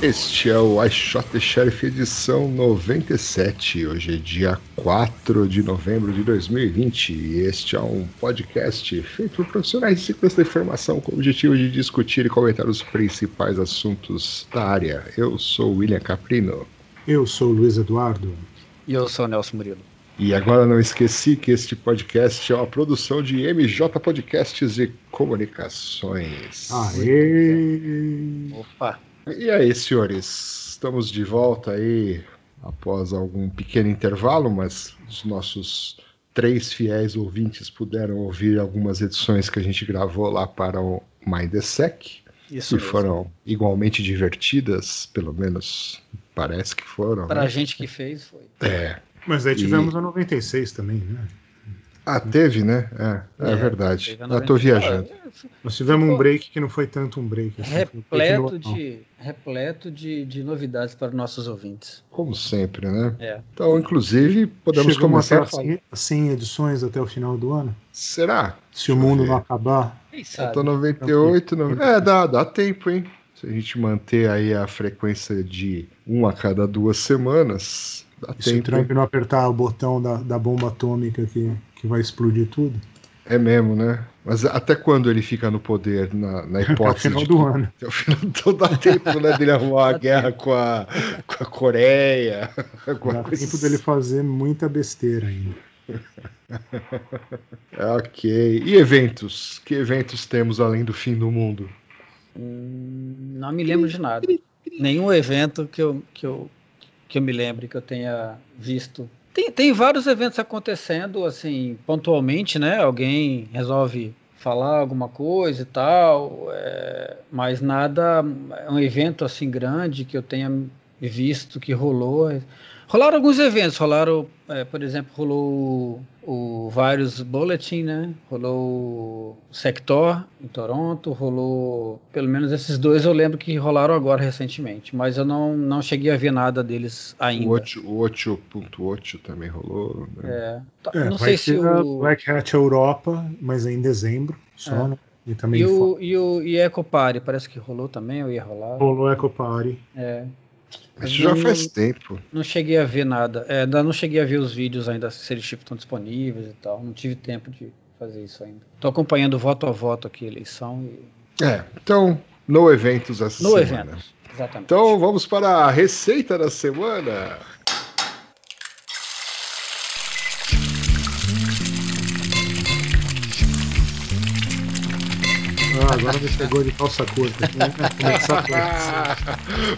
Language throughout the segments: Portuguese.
este é o I Shot the Sheriff edição 97. Hoje é dia 4 de novembro de 2020 e este é um podcast feito por profissionais de segurança da informação com o objetivo de discutir e comentar os principais assuntos da área. Eu sou William Caprino. Eu sou Luiz Eduardo. E eu sou Nelson Murilo. E agora não esqueci que este podcast é uma produção de MJ Podcasts e Comunicações. Aê! Opa! E aí, senhores, estamos de volta aí após algum pequeno intervalo, mas os nossos três fiéis ouvintes puderam ouvir algumas edições que a gente gravou lá para o Mindsec. Isso que mesmo. foram igualmente divertidas, pelo menos parece que foram. Pra né? gente que fez, foi. É. Mas aí E- tivemos a 96 também, né? Ah, teve, né? É, é, É, verdade. Eu tô 90. viajando. Nós tivemos um break que não foi tanto um break. assim, um break Repleto de, repleto de, de novidades para nossos ouvintes. Como sempre, né? É. Então, inclusive, podemos Chegamos começar até a falar. 100 100 edições até o final do ano. Será? Se o Deixa eu mundo ver. não acabar. Quem Eu sabe? tô 98, no... é, dá, dá tempo, hein? Se a gente manter aí a frequência de um a cada duas semanas, dá E se o tempo. Trump hein? não apertar o botão da, da bomba atômica que, que vai explodir tudo. É mesmo, né? Mas até quando ele fica no poder, na, na Até o hipótese final de do ano. Até o final então dá tempo, né, dele arrumar a guerra com a, com a Coreia. alguma Dá coisa tempo dele fazer muita besteira ainda. Ok. E eventos? Que eventos temos além do fim do mundo? Hum, Não me lembro de nada. Nenhum evento que eu, que eu, que eu me lembre que eu tenha visto. Tem, tem vários eventos acontecendo, assim, pontualmente, né? Alguém resolve falar alguma coisa e tal, é, mas nada, é um evento assim grande que eu tenha visto que rolou. Rolaram alguns eventos, rolaram, é, por exemplo, rolou o, o Virus Bulletin, né? Rolou o Sector em Toronto, rolou pelo menos esses dois eu lembro que rolaram agora recentemente, mas eu não, não cheguei a ver nada deles ainda. O 8 o 8.8 também rolou. Né? É, tá- É, não vai sei se a o Black Hat Europa, mas é em dezembro só, É. né? E também e o e o e Ecopare parece que rolou também, ou ia rolar. rolou Eco Party. É. Mas Isso já faz tempo. Não cheguei a ver nada. É, ainda não cheguei a ver os vídeos ainda, se eles tipo, estão disponíveis e tal. Não tive tempo de fazer isso ainda. Tô acompanhando voto a voto aqui a eleição e. É, então, no eventos essa No semana. evento. Exatamente. Então vamos para a receita da semana. Agora me pegou de calça curta. né?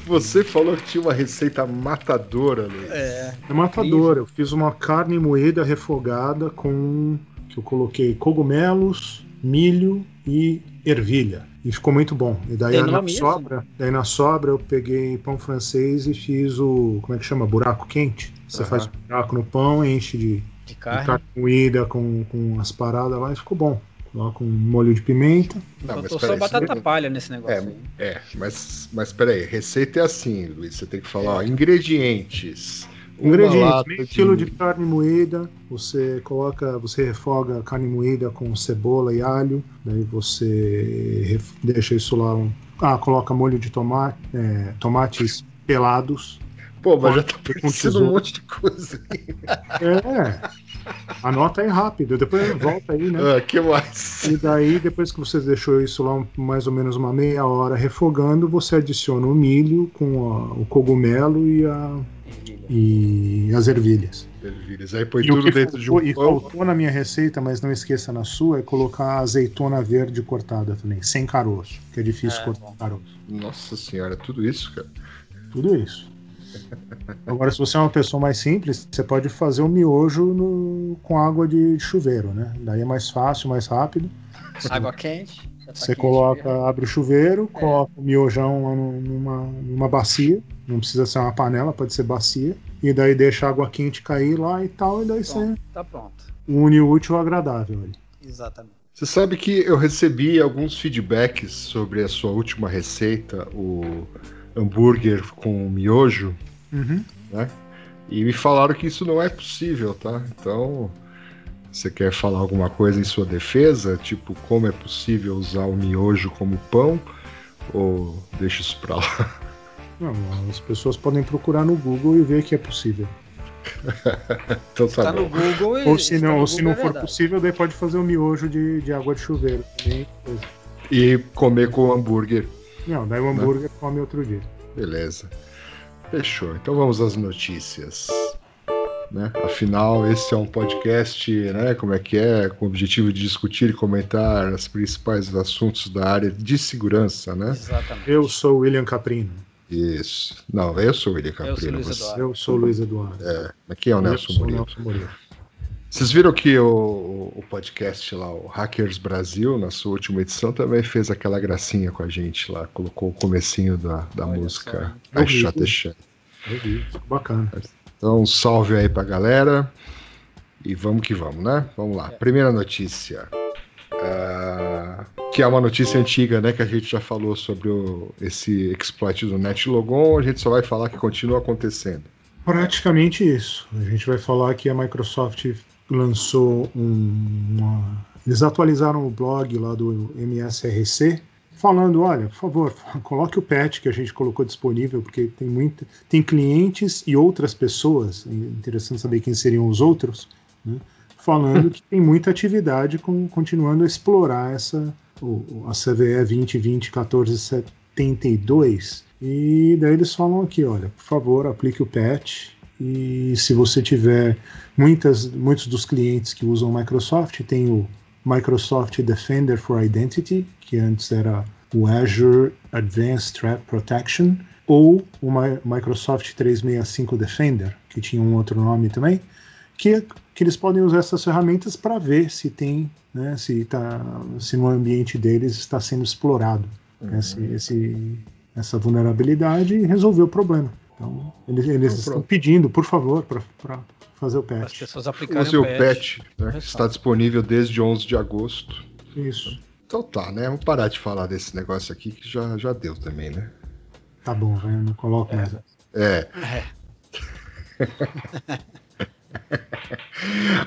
Você falou que tinha uma receita matadora, Luiz. É. É matador. Eu fiz uma carne moída refogada com que eu coloquei cogumelos, milho e ervilha. E ficou muito bom. E daí na sobra, daí na sobra eu peguei pão francês e fiz o como é que chama? Buraco quente. Você Aham. faz um buraco no pão, enche de, De de carne. carne moída com, com as paradas lá e ficou bom. Coloca um molho de pimenta. Não, mas Faltou só peraí, batata você- palha nesse negócio É, aí. é, mas, mas peraí, receita é assim, Luiz. Você tem que falar, ó, ingredientes. Ingredientes, meio quilo de carne moída, você coloca, você refoga a carne moída com cebola e alho, daí você ref- deixa isso lá, um- ah, coloca molho de tomate, é, tomates pelados, Pô, mas já tá parecendo um monte de coisa. é, anota aí rápido, depois volta aí, né? Ah, que mais? E daí, depois que você deixou isso lá mais ou menos uma meia hora refogando, você adiciona o milho com a- o cogumelo e, a, e as ervilhas. Ervilhas. Aí põe E tudo dentro de um faltou, e pão. faltou na minha receita, mas não esqueça na sua, é colocar azeitona verde cortada também, sem caroço, que é difícil É, cortar bom. caroço. Nossa senhora, tudo isso, cara. Tudo isso. Agora, se você é uma pessoa mais simples, você pode fazer o miojo no- com água de chuveiro, né? Daí é mais fácil, mais rápido. Água quente. tá Você quente coloca, mesmo. abre o chuveiro, coloca o miojão numa, numa bacia, não precisa ser uma panela, pode ser bacia, e daí deixa a água quente cair lá e tal, e daí você Pronto, tá pronto. une o útil ao agradável. ali. Exatamente. Você sabe que eu recebi alguns feedbacks sobre a sua última receita, o hambúrguer com miojo, Uhum. né? E me falaram que isso não é possível, tá? Então, Você quer falar alguma coisa em sua defesa? Tipo, como é possível usar o miojo como pão? Ou deixa isso pra lá? Não, as pessoas podem procurar no Google e ver que é possível. então tá, Tá bom. no Google e. Ou se está não, ou se não é for verdade. possível, daí pode fazer o miojo de, de água de chuveiro. também. E comer com hambúrguer. Não, daí o hambúrguer come outro dia. Beleza. Fechou. Então vamos às notícias. Né? Afinal, esse é um podcast, né? Como é que é? Com o objetivo de discutir e comentar os principais assuntos da área de segurança, né? Exatamente. Eu sou o William Caprino. Isso. Não, eu sou o William Eu sou Caprino. Luiz você- Eduardo. Eu sou o Luiz Eduardo. É, aqui é o Eu Nelson sou o Murilo. Nelson Murilo. Vocês viram que o, o podcast lá, o Hackers Brasil, na sua última edição, também fez aquela gracinha com a gente lá, colocou o comecinho da, da Olha música. I Shot Shot. Eu vi, ficou bacana. Então, salve aí pra galera. E vamos que vamos, né? Vamos lá. Primeira notícia. Ah, que é uma notícia antiga, né? Que a gente já falou sobre o- esse exploit do NetLogon. A gente só vai falar que continua acontecendo. Praticamente isso. A gente vai falar que a Microsoft lançou um, uma. Eles atualizaram o blog lá do MSRC, falando: olha, por favor, coloque o patch que a gente colocou disponível, porque tem muita, tem clientes e outras pessoas. é Interessante saber quem seriam os outros, né, falando que tem muita atividade com, continuando a explorar essa a CVE 2020 1472. E daí eles falam aqui, olha, por favor, aplique o patch. E se você tiver muitas, muitos dos clientes que usam Microsoft, tem o Microsoft Defender for Identity, que antes era o Azure Advanced Threat Protection, ou o Mi- Microsoft 365 Defender, que tinha um outro nome também, que, que eles podem usar essas ferramentas para ver se tem, né, se, tá, se no ambiente deles está sendo explorado esse, esse- essa vulnerabilidade e resolver o problema. Então, eles, eles Então, estão pedindo, por favor, para fazer o Para as patch. pessoas aplicarem Use o patch. patch, né? Está disponível desde 11 de agosto. Isso. Então tá, né? Vamos parar de falar desse negócio aqui que já, já deu também, né? Tá bom, vai, não coloco mais. É. É.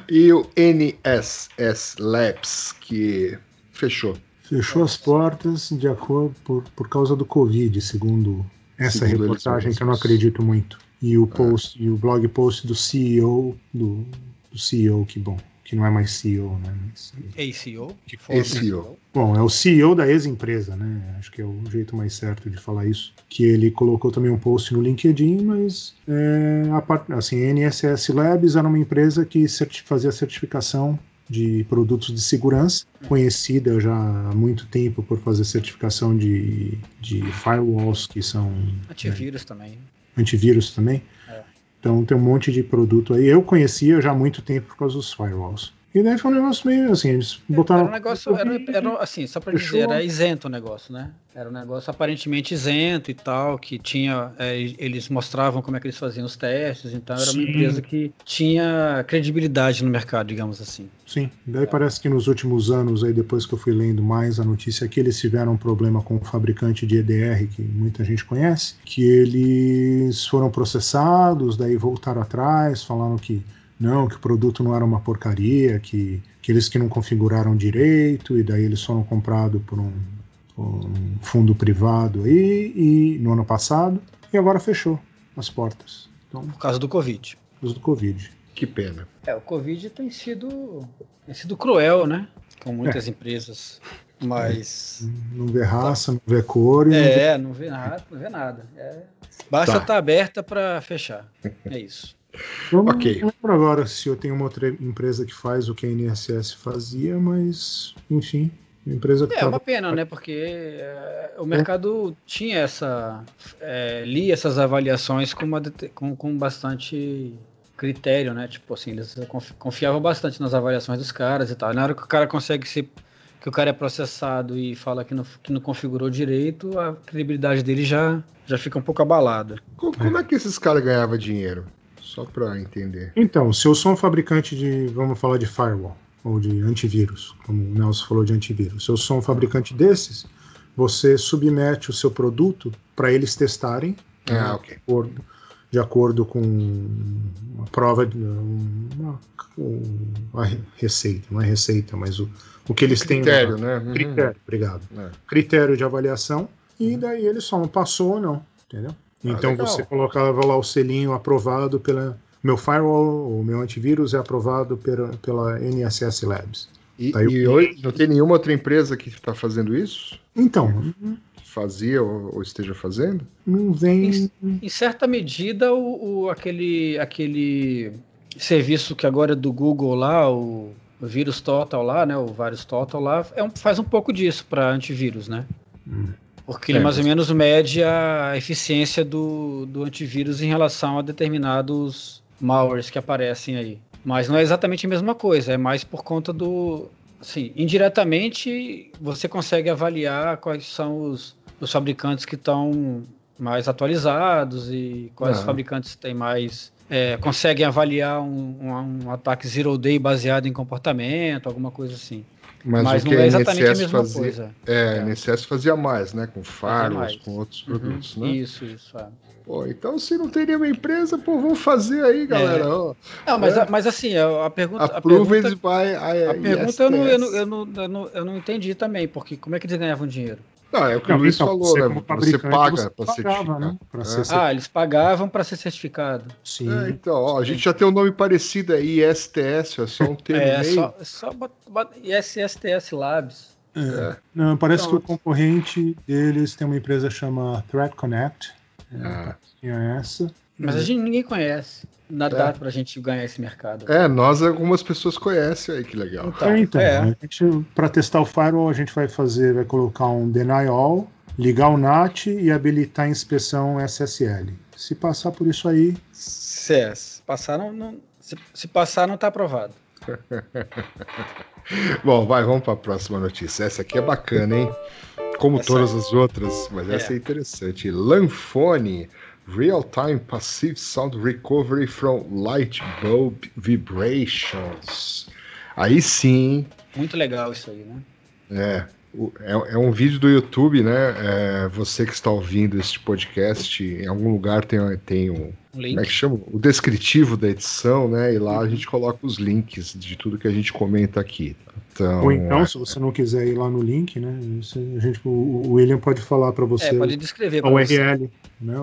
E o NSS Labs, que fechou. Fechou as portas de acordo por, por causa do Covid, segundo essa Segundo reportagem que eu não acredito muito. E o post e o blog post do CEO do, do CEO que bom, que não é mais CEO, né? Mas- ACO. que ACO. Bom, é o CEO da ex-empresa, né? Acho que é o jeito mais certo de falar isso. Que ele colocou também um post no LinkedIn, mas é, a part- assim, a NSS Labs era uma empresa que certi- fazia certificação de produtos de segurança, conhecida já há muito tempo por fazer certificação de, de firewalls, que são Antivírus também. Antivírus também. É. Então tem um monte de produto aí. Eu conhecia já há muito tempo por causa dos firewalls. E daí foi um negócio meio assim, eles botaram. Era um negócio, era, era, assim, só para dizer, era isento o negócio, né? Era um negócio aparentemente isento e tal, que tinha, é, eles mostravam como é que eles faziam os testes, então era uma Sim. empresa que tinha credibilidade no mercado, digamos assim. Sim, daí parece que nos últimos anos, aí depois que eu fui lendo mais a notícia aqui, eles tiveram um problema com o fabricante de EDR, que muita gente conhece, que eles foram processados, daí voltaram atrás, falaram que não, que o produto não era uma porcaria, que, que eles que não configuraram direito, e daí eles foram comprados por um, por um fundo privado aí, e no ano passado, e agora fechou as portas. Então, Por causa do Covid. por causa do Covid. Que pena. É, o Covid tem sido, tem sido cruel, né? Com muitas empresas. Mas. Não vê raça, não vê cor, e não vê É, não vê nada, não vê nada. É, basta Tá. estar aberta para fechar. É isso. Eu Ok. lembro agora se eu tenho uma outra empresa que faz o que a INSS fazia, mas, enfim, empresa que É tava- uma pena, né? Porque é, o mercado tinha essa. é, lia essas avaliações com, uma com, com bastante critério, né? Tipo assim, eles confi- confiavam bastante nas avaliações dos caras e tal. E na hora que o cara consegue ser. que o cara é processado e fala que não, que não configurou direito, a credibilidade dele já, já fica um pouco abalada. Co- Como é que esses caras ganhavam dinheiro? Só pra entender. Então, se eu sou um fabricante de, vamos falar de firewall, ou de antivírus, como o Nelson falou de antivírus, se eu sou um fabricante desses, você submete o seu produto para eles testarem, Ah, ok. acordo. de acordo com uma prova, de uma, uma receita, não é receita, mas o, o que eles critério, têm. Critério, né? Uhum. Critério, obrigado. É. Critério de avaliação, e daí ele só não passou ou não, entendeu? Ah, então ah, você colocava lá o selinho aprovado pela. Meu firewall, o meu antivírus é aprovado pela, pela NSS Labs. E, e hoje não tem nenhuma outra empresa que está fazendo isso? Então. Fazia ou, ou, esteja fazendo? Não vem. Em, em certa medida, o, o, aquele, aquele serviço que agora é do Google lá, o, vírus total lá, né? O Virus Total lá, é um, faz um pouco disso para antivírus, né? Hum. Porque ele é, mais ou menos mede a eficiência do, do antivírus em relação a determinados malwares que aparecem aí. Mas não é exatamente a mesma coisa, é mais por conta do. Assim, indiretamente você consegue avaliar quais são os, os fabricantes que estão mais atualizados e quais ah. fabricantes têm mais. É, conseguem avaliar um, um, um ataque zero day baseado em comportamento, alguma coisa assim. Mas, Mas não é exatamente a mesma fazia, coisa. É, é, NCS fazia mais, né? Com firewalls, com outros uhum. produtos, né? Isso, isso. É. Pô, então se não teria uma empresa, pô, vamos fazer aí, galera. É. Não, mas, é. mas assim, a, pergunta. Approved a pergunta, by a pergunta eu não, eu, não, eu, não, eu, não, eu não entendi também, porque como é que eles ganhavam dinheiro? Não, é o que não, o Luiz então, falou, né? Você paga para certificar. Né? É. Ah, eles pagavam para ser certificado. Sim. É, então, ó, a gente já tem um nome parecido aí, ISTS, é só um termo é, meio. Só, só ISSTS Labs. É. é. Não, parece que o concorrente deles tem uma empresa chamada Threat Connect. É, ah. Tinha essa. Mas a gente ninguém conhece. Dá é. para a gente ganhar esse mercado. É, nós algumas pessoas conhecem aí, que legal. Então, é, então é. para testar o firewall, a gente vai fazer, vai colocar um deny all, ligar o NAT e habilitar a inspeção SSL. Se passar por isso aí. Se, se passar, não, não se, se, passar, não está aprovado. Bom, vai, vamos para a próxima notícia. Essa aqui é bacana, hein? Como essa todas as outras, mas é. essa é interessante. Lanfone Real-time passive sound recovery from light bulb vibrations. Aí sim. Muito legal isso aí, né? É. É, é um vídeo do YouTube, né? É, você que está ouvindo este podcast, em algum lugar tem, tem um. um link. Como é que chama? O descritivo da edição, né? E lá a gente coloca os links de tudo que a gente comenta aqui. Então, Ou então, é... se você não quiser ir lá no link, né? a gente, o William pode falar para você. É, pode descrever o URL. Né,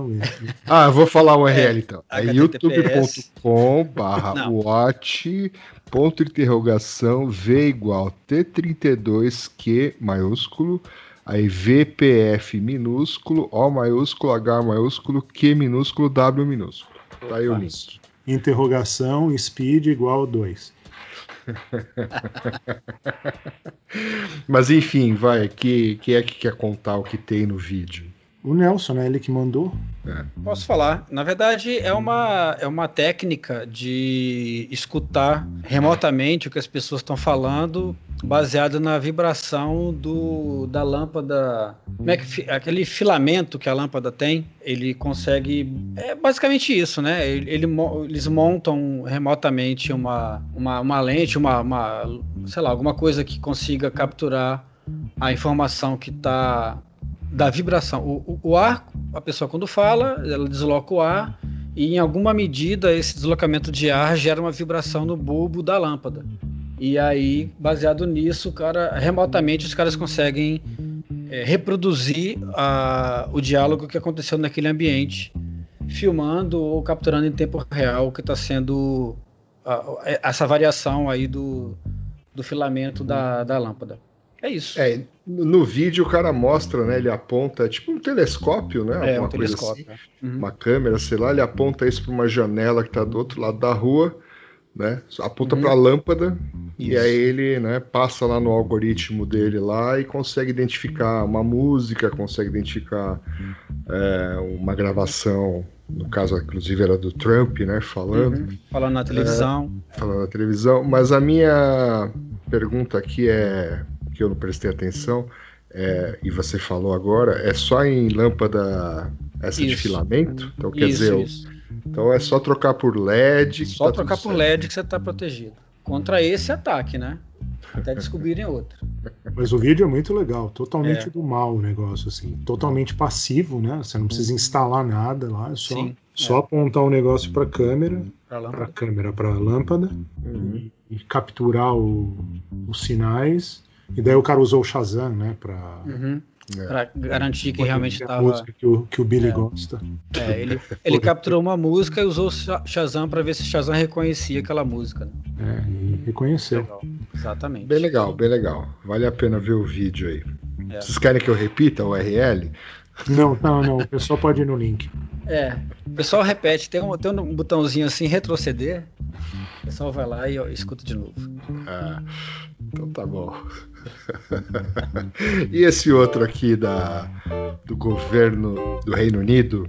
ah, eu vou falar o URL é, então. É youtube.com barra watch ponto interrogação V igual T32Q maiúsculo, aí VPF minúsculo, O maiúsculo, H maiúsculo, Q minúsculo, W minúsculo. Tá aí o link. Interrogação speed igual 2. Mas enfim, vai, que, que é que quer contar o que tem no vídeo? O Nelson, né? Ele que mandou. É. Posso falar. Na verdade, é uma, é uma técnica de escutar remotamente o que as pessoas estão falando, baseado na vibração do, da lâmpada. Como é que, aquele filamento que a lâmpada tem, ele consegue. É basicamente isso, né? Ele, ele eles montam remotamente uma, uma, uma lente, uma, uma, sei lá, alguma coisa que consiga capturar a informação que está da vibração. O, o, o, ar, a pessoa quando fala, ela desloca o ar e em alguma medida esse deslocamento de ar gera uma vibração no bulbo da lâmpada. E aí, baseado nisso, cara, remotamente os caras conseguem é, reproduzir a, o diálogo que aconteceu naquele ambiente, filmando ou capturando em tempo real o que está sendo a, essa variação aí do, do filamento da, da lâmpada. É isso. É, no vídeo o cara mostra, né? Ele aponta, é tipo um telescópio, né? É, um telescópio. Assim, uhum. Uma câmera, sei lá, ele aponta isso para uma janela que está do outro lado da rua, né? Aponta uhum. para a lâmpada isso. e aí ele, né, passa lá no algoritmo dele lá e consegue identificar uma música, consegue identificar é, uma gravação no caso, inclusive, era do Trump, né? Falando. Uhum. Falando na televisão. É, falando na televisão. Mas a minha pergunta aqui é que eu não prestei atenção, é, e você falou agora, é só em lâmpada essa isso. de filamento? Então quer isso, dizer, isso. então é só trocar por LED. Só tá trocar por LED que você está protegido. Contra esse ataque, né? Até descobrirem outro. Mas o vídeo é muito legal, totalmente é. do mal o negócio, assim. Totalmente passivo, né? Você não precisa instalar nada lá, é só, Sim, só é. apontar o um negócio para a câmera, para a câmera, para a lâmpada, uhum. e, e, capturar o, os sinais. E daí o cara usou o Shazam, né? Pra, uhum. É. Pra garantir que realmente estava. música que o, que o Billy é. gosta. É, ele, ele capturou uma música e usou o Shazam para ver se Shazam reconhecia aquela música. Né? É, e reconheceu. Legal. Exatamente. Bem legal, bem legal. Vale a pena ver o vídeo aí. É. Vocês querem que eu repita o URL? Não, não, não. O pessoal pode ir no link. É. O pessoal repete. Tem um, tem um botãozinho assim, retroceder. O pessoal vai lá e ó, escuta de novo. Ah, então tá bom. e esse outro aqui da, do governo do Reino Unido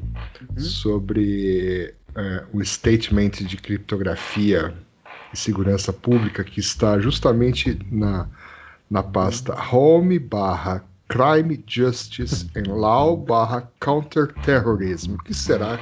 uhum. sobre é, o statement de criptografia e segurança pública que está justamente na, na pasta home barra crime justice and law barra counterterrorism. O que será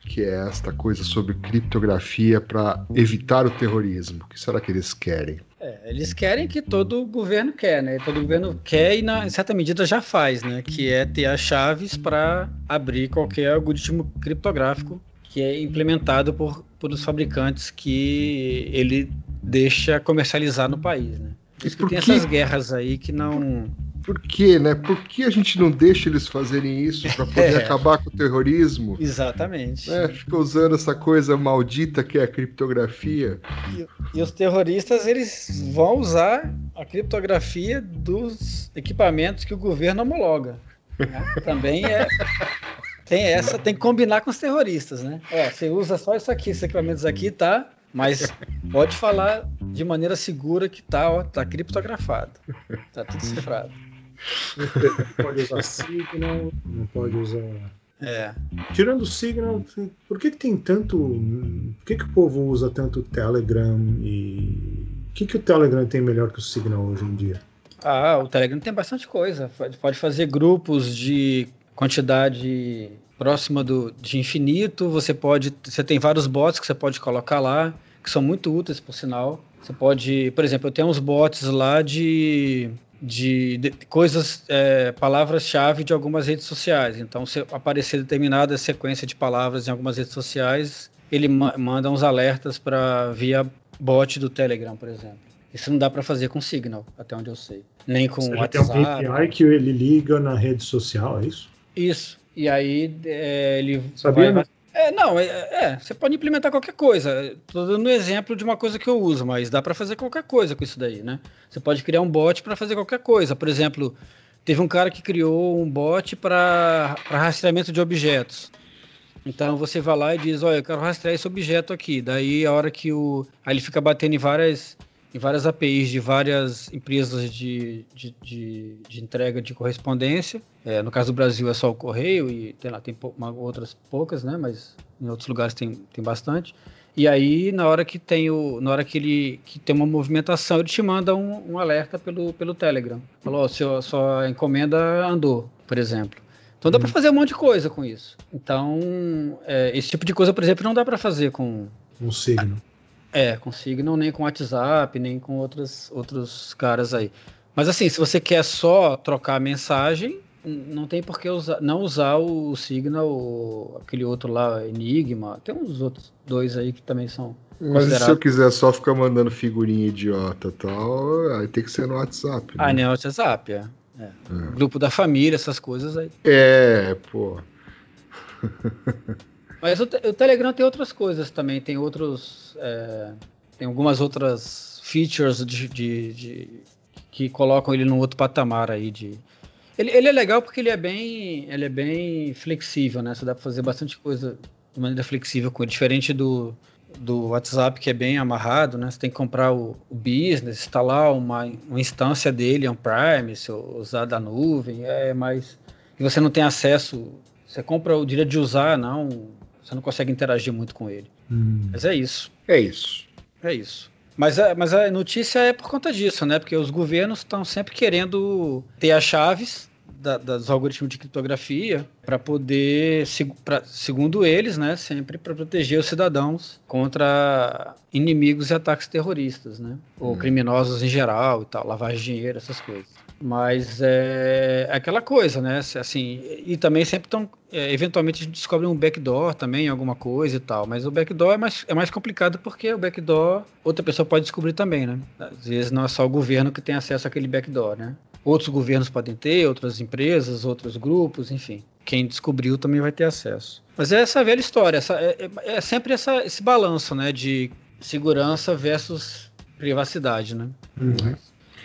que é esta coisa sobre criptografia para evitar o terrorismo? O que será que eles querem? É, eles querem que todo governo quer, né? Todo governo quer e, na, em certa medida, já faz, né? Que é ter as chaves para abrir qualquer algoritmo criptográfico que é implementado por, por os fabricantes que ele deixa comercializar no país, né? Por isso que tem essas guerras aí que não por quê, né? Por que a gente não deixa eles fazerem isso para poder é. acabar com o terrorismo? Exatamente. É, fica usando essa coisa maldita que é a criptografia. E, e, os terroristas eles vão usar a criptografia dos equipamentos que o governo homologa. Né? Também é tem essa, tem que combinar com os terroristas, né? É, você usa só isso aqui, esses equipamentos aqui, tá? Mas pode falar de maneira segura que tá, ó, tá criptografado. Tá tudo cifrado. Não pode usar Signal, não pode usar. É. Tirando o Signal, por que, que tem tanto. Por que, que o povo usa tanto o Telegram e. O que, que o Telegram tem melhor que o Signal hoje em dia? Ah, o Telegram tem bastante coisa. Pode fazer grupos de quantidade próxima do, de infinito. Você pode. Você tem vários bots que você pode colocar lá, que são muito úteis, por sinal. Você pode, por exemplo, eu tenho uns bots lá de de, de coisas, é, palavras-chave de algumas redes sociais. Então, se aparecer determinada sequência de palavras em algumas redes sociais, ele ma manda uns alertas para via bot do Telegram, por exemplo. Isso não dá para fazer com Signal, até onde eu sei. Nem com Você WhatsApp. Tem um API que ele liga na rede social, é isso? Isso. E aí é, ele Sabia, vai, é, não, é, é, você pode implementar qualquer coisa. Estou dando um exemplo de uma coisa que eu uso, mas dá para fazer qualquer coisa com isso daí, né? Você pode criar um bot para fazer qualquer coisa. Por exemplo, teve um cara que criou um bot para rastreamento de objetos. Então você vai lá e diz, olha, eu quero rastrear esse objeto aqui. Daí a hora que o. Aí ele fica batendo em várias em várias APIs de várias empresas de, de, de, de entrega de correspondência. É, no caso do Brasil é só o correio e tem lá tem uma, outras poucas, né? Mas em outros lugares tem, tem bastante. E aí na hora que tem o, na hora que ele que tem uma movimentação ele te manda um, um alerta pelo, pelo Telegram. Falou, oh, sua, sua encomenda andou, por exemplo. Então dá para uhum. fazer um monte de coisa com isso. Então é, esse tipo de coisa, por exemplo, não dá para fazer com um signo. É, com Signal, nem com WhatsApp, nem com outros, outros caras aí. Mas assim, se você quer só trocar mensagem, não tem por que usar, não usar o Signal, aquele outro lá, Enigma. Tem uns outros dois aí que também são. Mas se eu quiser só ficar mandando figurinha idiota e tal, aí tem que ser no WhatsApp. Né? Ah, nem no WhatsApp, é. é. é. Grupo da família, essas coisas aí. É, pô. Mas o, o, Telegram tem outras coisas também, tem outros. É, tem algumas outras features de, de, de, que colocam ele num outro patamar aí de. Ele, ele é legal porque ele é bem. Ele é bem flexível, né? Você dá para fazer bastante coisa de maneira flexível com diferente do, do WhatsApp, que é bem amarrado, né? Você tem que comprar o, o business, instalar uma, uma instância dele, um Prime, usar da nuvem, é mais. E você não tem acesso. Você compra o direito de usar, não você não consegue interagir muito com ele. Hum. Mas é isso. É isso. É isso. Mas a, mas a notícia é por conta disso, né? Porque os governos estão sempre querendo ter as chaves da, dos algoritmos de criptografia para poder, pra, segundo eles, né, sempre para proteger os cidadãos contra inimigos e ataques terroristas, né, ou hum. criminosos em geral e tal, lavagem de dinheiro, essas coisas. Mas é, é aquela coisa, né? Assim, e também sempre estão. É, eventualmente a gente descobre um backdoor também, alguma coisa e tal. Mas o backdoor é mais, é mais complicado porque o backdoor outra pessoa pode descobrir também, né? Às vezes não é só o governo que tem acesso àquele backdoor, né? Outros governos podem ter, outras empresas, outros grupos, enfim. Quem descobriu também vai ter acesso. Mas é essa velha história, essa, é, é, é sempre essa, esse balanço, né? De segurança versus privacidade, né? Uhum.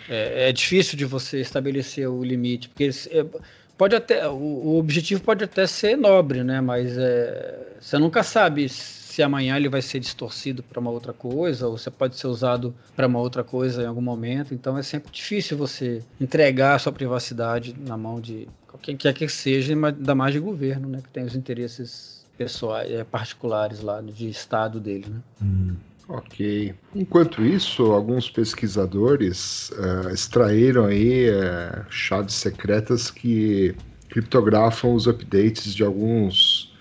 É, é, difícil de você estabelecer o limite, porque é, pode até o, o, objetivo pode até ser nobre, né? Mas é, você nunca sabe se amanhã ele vai ser distorcido para uma outra coisa ou se pode ser usado para uma outra coisa em algum momento. Então é sempre difícil você entregar a sua privacidade na mão de quem quer que seja, ainda mais de governo, né? Que tem os interesses pessoais, é, particulares lá de estado dele, né? Hum. Ok. Enquanto isso, alguns pesquisadores uh, extraíram aí uh, chaves secretas que criptografam os updates de alguns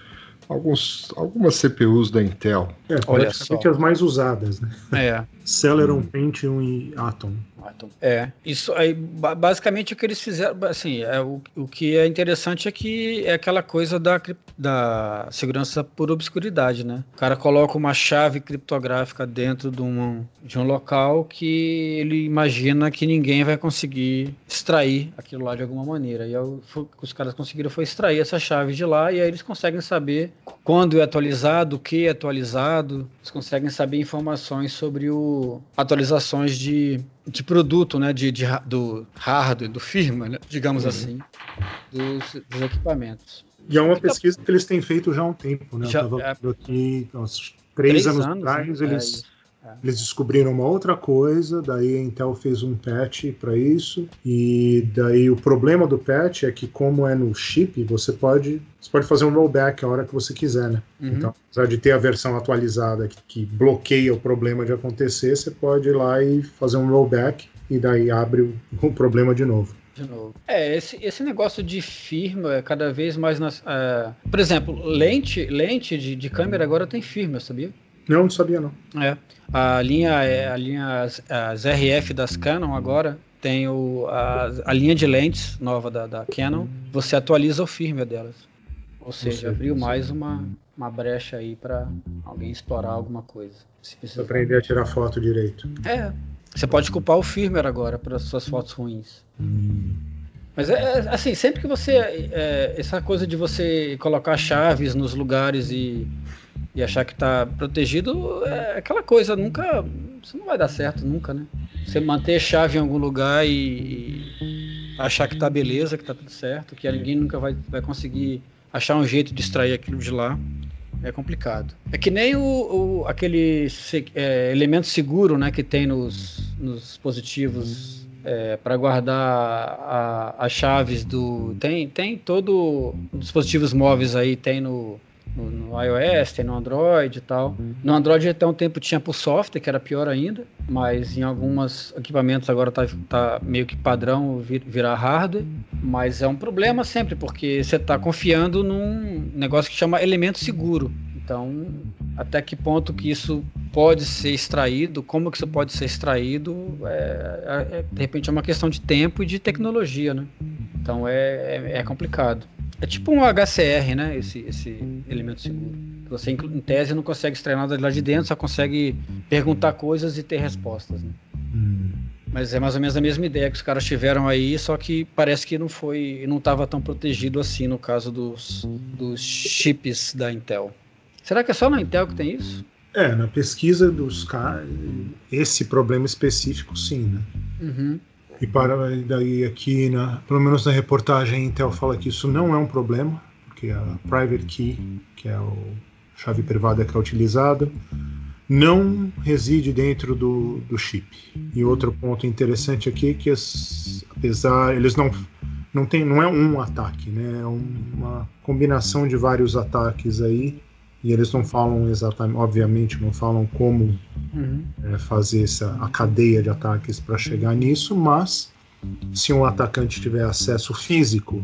alguns, algumas CPUs da Intel. É, praticamente as mais usadas, né? É. Celeron, hum. Pentium e Atom. Atom. É, isso aí, basicamente o que eles fizeram, assim, é, o, o que é interessante é que é aquela coisa da, da segurança por obscuridade, né? O cara coloca uma chave criptográfica dentro de um, de um local que ele imagina que ninguém vai conseguir extrair aquilo lá de alguma maneira. E o que os caras conseguiram foi extrair essa chave de lá e aí eles conseguem saber quando é atualizado, o que é atualizado, eles conseguem saber informações sobre o atualizações de, de produto, né, de, de do hardware, do firma, né, digamos uhum. assim, dos, dos, equipamentos. E é uma pesquisa que eles têm feito já há um tempo, né? Já, Eu tava é, aqui, uns três, três anos, anos atrás, né? eles é eles descobriram uma outra coisa, daí a Intel fez um patch para isso, e daí o problema do patch é que como é no chip, você pode você pode fazer um rollback a hora que você quiser, né? Uhum. Então, apesar de ter a versão atualizada que, que, bloqueia o problema de acontecer, você pode ir lá e fazer um rollback e daí abre o, o problema de novo. De novo. É, esse, esse negócio de firma é cada vez mais. Nas, uh, por exemplo, lente, lente de, de câmera agora tem firma, sabia? Não, não sabia não. É. A linha, é, a linha as, RF das Canon agora tem o, a, a linha de lentes nova da, da Canon, você atualiza o firmware delas. Ou seja, abriu mais uma, uma brecha aí para alguém explorar alguma coisa. Se aprender a tirar foto direito. É. Você pode culpar o firmware agora para suas fotos ruins. Hum. Mas é, é assim, sempre que você. É, essa coisa de você colocar chaves nos lugares e e achar que está protegido é aquela coisa, nunca. Isso não vai dar certo nunca, né? Você manter chave em algum lugar e achar que está beleza, que está tudo certo, que ninguém nunca vai, vai conseguir achar um jeito de extrair aquilo de lá. É complicado. É que nem o, o aquele é, elemento seguro né, que tem nos, nos dispositivos é, para guardar a, as chaves do. Tem, tem todo. Dispositivos móveis aí, tem no, no, no, iOS, tem no Android e tal. No Android até um tempo tinha por software, que era pior ainda, mas em alguns equipamentos agora tá, tá meio que padrão vir, virar hardware. Mas é um problema sempre, porque você está confiando num negócio que chama elemento seguro. Então, até que ponto que isso pode ser extraído, como que isso pode ser extraído, é, é, de repente é uma questão de tempo e de tecnologia, né? Então é, é, é complicado. É tipo um HCR, né? Esse, esse elemento seguro. Você, em tese, não consegue extrair nada de lá de dentro, só consegue perguntar coisas e ter respostas. Né? Hum. Mas é mais ou menos a mesma ideia que os caras tiveram aí, só que parece que não foi, não estava tão protegido assim no caso dos, dos chips da Intel. Será que é só na Intel que tem isso? É, na pesquisa dos caras, esse problema específico, sim, né? Uhum. E para daí aqui, na, pelo menos na reportagem, Intel fala que isso não é um problema, porque a private key, que é a chave privada que é utilizada, não reside dentro do, do chip. E outro ponto interessante aqui é que as, apesar eles não não tem não é um ataque, né? É uma combinação de vários ataques aí e eles não falam exatamente, obviamente, não falam como uhum. é, fazer essa, a cadeia de ataques para chegar nisso, mas se um atacante tiver acesso físico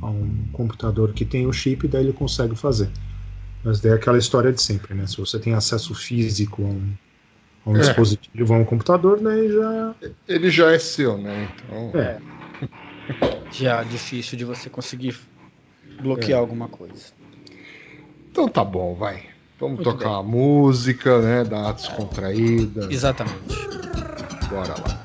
a um computador que tem o chip, daí ele consegue fazer. Mas daí é aquela história de sempre, né? Se você tem acesso físico a um, a um é. dispositivo, a um computador, daí já. Ele já é seu, né? Então. É. Já é difícil de você conseguir bloquear é. alguma coisa. Então tá bom, vai. Vamos Muito tocar bem. uma música, né? Dar uma descontraída. Exatamente. Bora lá.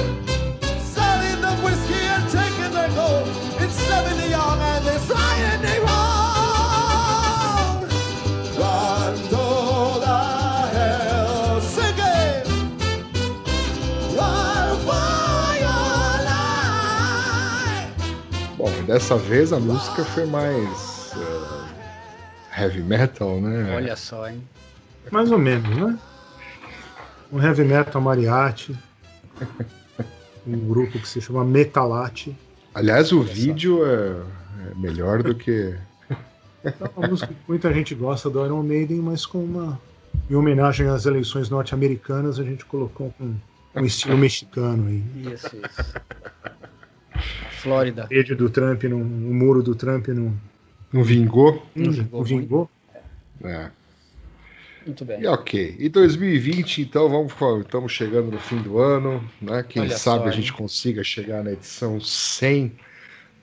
Dessa vez a música foi mais uh, heavy metal, né? Olha só, hein? Mais ou menos, né? Um heavy metal mariachi. um grupo que se chama Metalate. Aliás, o vídeo é, é, melhor do que. É uma música que muita gente gosta do Iron Maiden, mas com uma. Em homenagem às eleições norte-americanas, a gente colocou um, um estilo mexicano aí. Isso, isso. Flórida. Rede do Trump, no, o muro do Trump não. Não vingou? Não vingou. Não vingou? É. Muito bem. E ok. E 2020, então, vamos, estamos chegando no fim do ano, né? Quem Olha sabe só, a gente consiga chegar na edição 100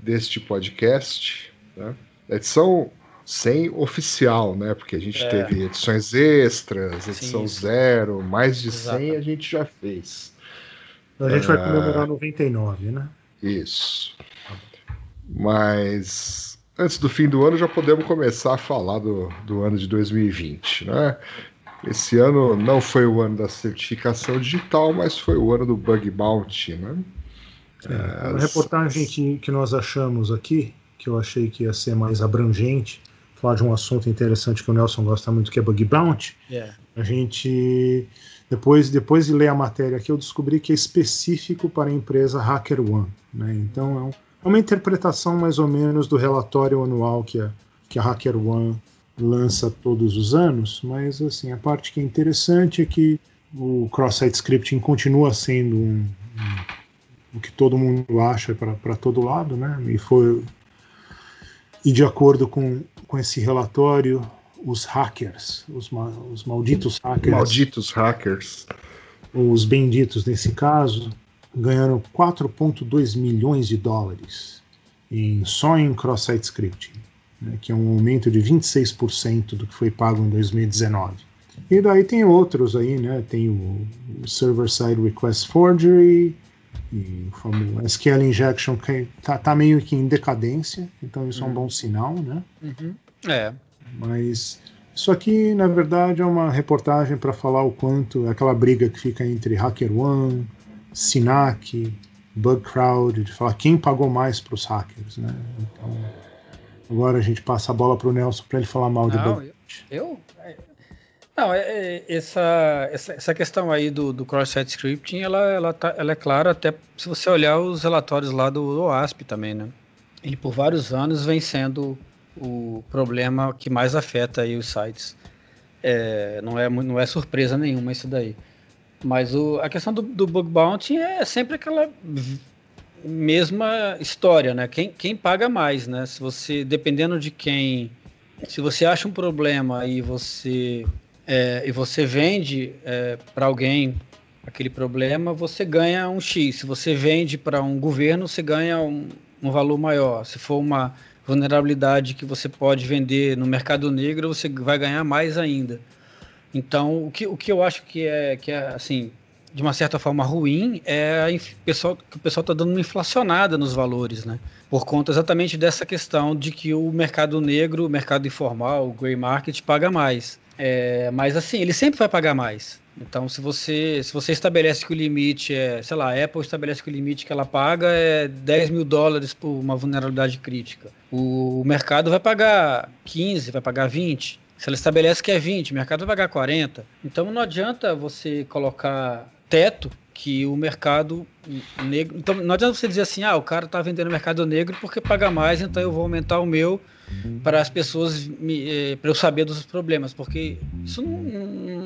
deste podcast, né? Edição 100 oficial, né? Porque a gente é. teve edições extras, edição sim, zero, mais de Exato. 100 a gente já fez. A gente vai é. comemorar 99, né? Isso. Mas antes do fim do ano já podemos começar a falar do, do ano de 2020, né? Esse ano não foi o ano da certificação digital, mas foi o ano do bug bounty, né? É, a reportagem que, que nós achamos aqui, que eu achei que ia ser mais abrangente, falar de um assunto interessante que o Nelson gosta muito, que é bug bounty. Yeah. A gente depois, depois de ler a matéria aqui, eu descobri que é específico para a empresa HackerOne. Né? Então, é, um, é, uma interpretação mais ou menos do relatório anual que a, que a HackerOne lança todos os anos, mas assim, a parte que é interessante é que o cross-site scripting continua sendo um, um, o que todo mundo acha para todo lado, né? E foi e de acordo com, com esse relatório, os hackers, os, ma os malditos hackers. Malditos hackers. Os benditos, nesse caso, ganharam 4,2 milhões de dólares em, só em cross-site scripting, né, que é um aumento de 26% do que foi pago em 2019. E daí tem outros aí, né? Tem o, o Server-Side Request Forgery, e o famoso SQL Injection que tá, tá, meio que em decadência, então isso uhum. é um bom sinal, né? Uhum. É, mas isso aqui, na verdade, é uma reportagem para falar o quanto aquela briga que fica entre HackerOne, Sinac, BugCrowd, de falar quem pagou mais para os hackers, né? Então, agora a gente passa a bola para o Nelson para ele falar mal de Bug. Eu? É, não, é, é, essa, essa, essa questão aí do, do cross-site scripting, ela, ela, tá, ela é clara até se você olhar os relatórios lá do OASP também, né? ele por vários anos vem sendo o problema que mais afeta aí os sites. É, não, é, não é surpresa nenhuma isso daí. Mas o, a questão do, do bug bounty é sempre aquela mesma história, né? Quem, quem paga mais, né? Se você, dependendo de quem, se você acha um problema e você é, e você vende é, para alguém aquele problema, você ganha um X. Se você vende para um governo, você ganha um, um valor maior. Se for uma vulnerabilidade que você pode vender no mercado negro, você vai ganhar mais ainda. Então, o que, o que eu acho que é, que é assim, de uma certa forma ruim é a pessoal, que o pessoal está dando uma inflacionada nos valores, né? Por conta exatamente dessa questão de que o mercado negro, o mercado informal, o grey market, paga mais. É, mas assim, ele sempre vai pagar mais. Então, se você, se você estabelece que o limite é, sei lá, a Apple estabelece que o limite que ela paga é 10 mil dólares por uma vulnerabilidade crítica. O, o mercado vai pagar 15, vai pagar 20. Se ela estabelece que é 20, o mercado vai pagar 40. Então não adianta você colocar teto que o mercado negro. Então não adianta você dizer assim, ah, o cara está vendendo mercado negro porque paga mais, então eu vou aumentar o meu para as pessoas eh, para eu saber dos problemas, porque isso não,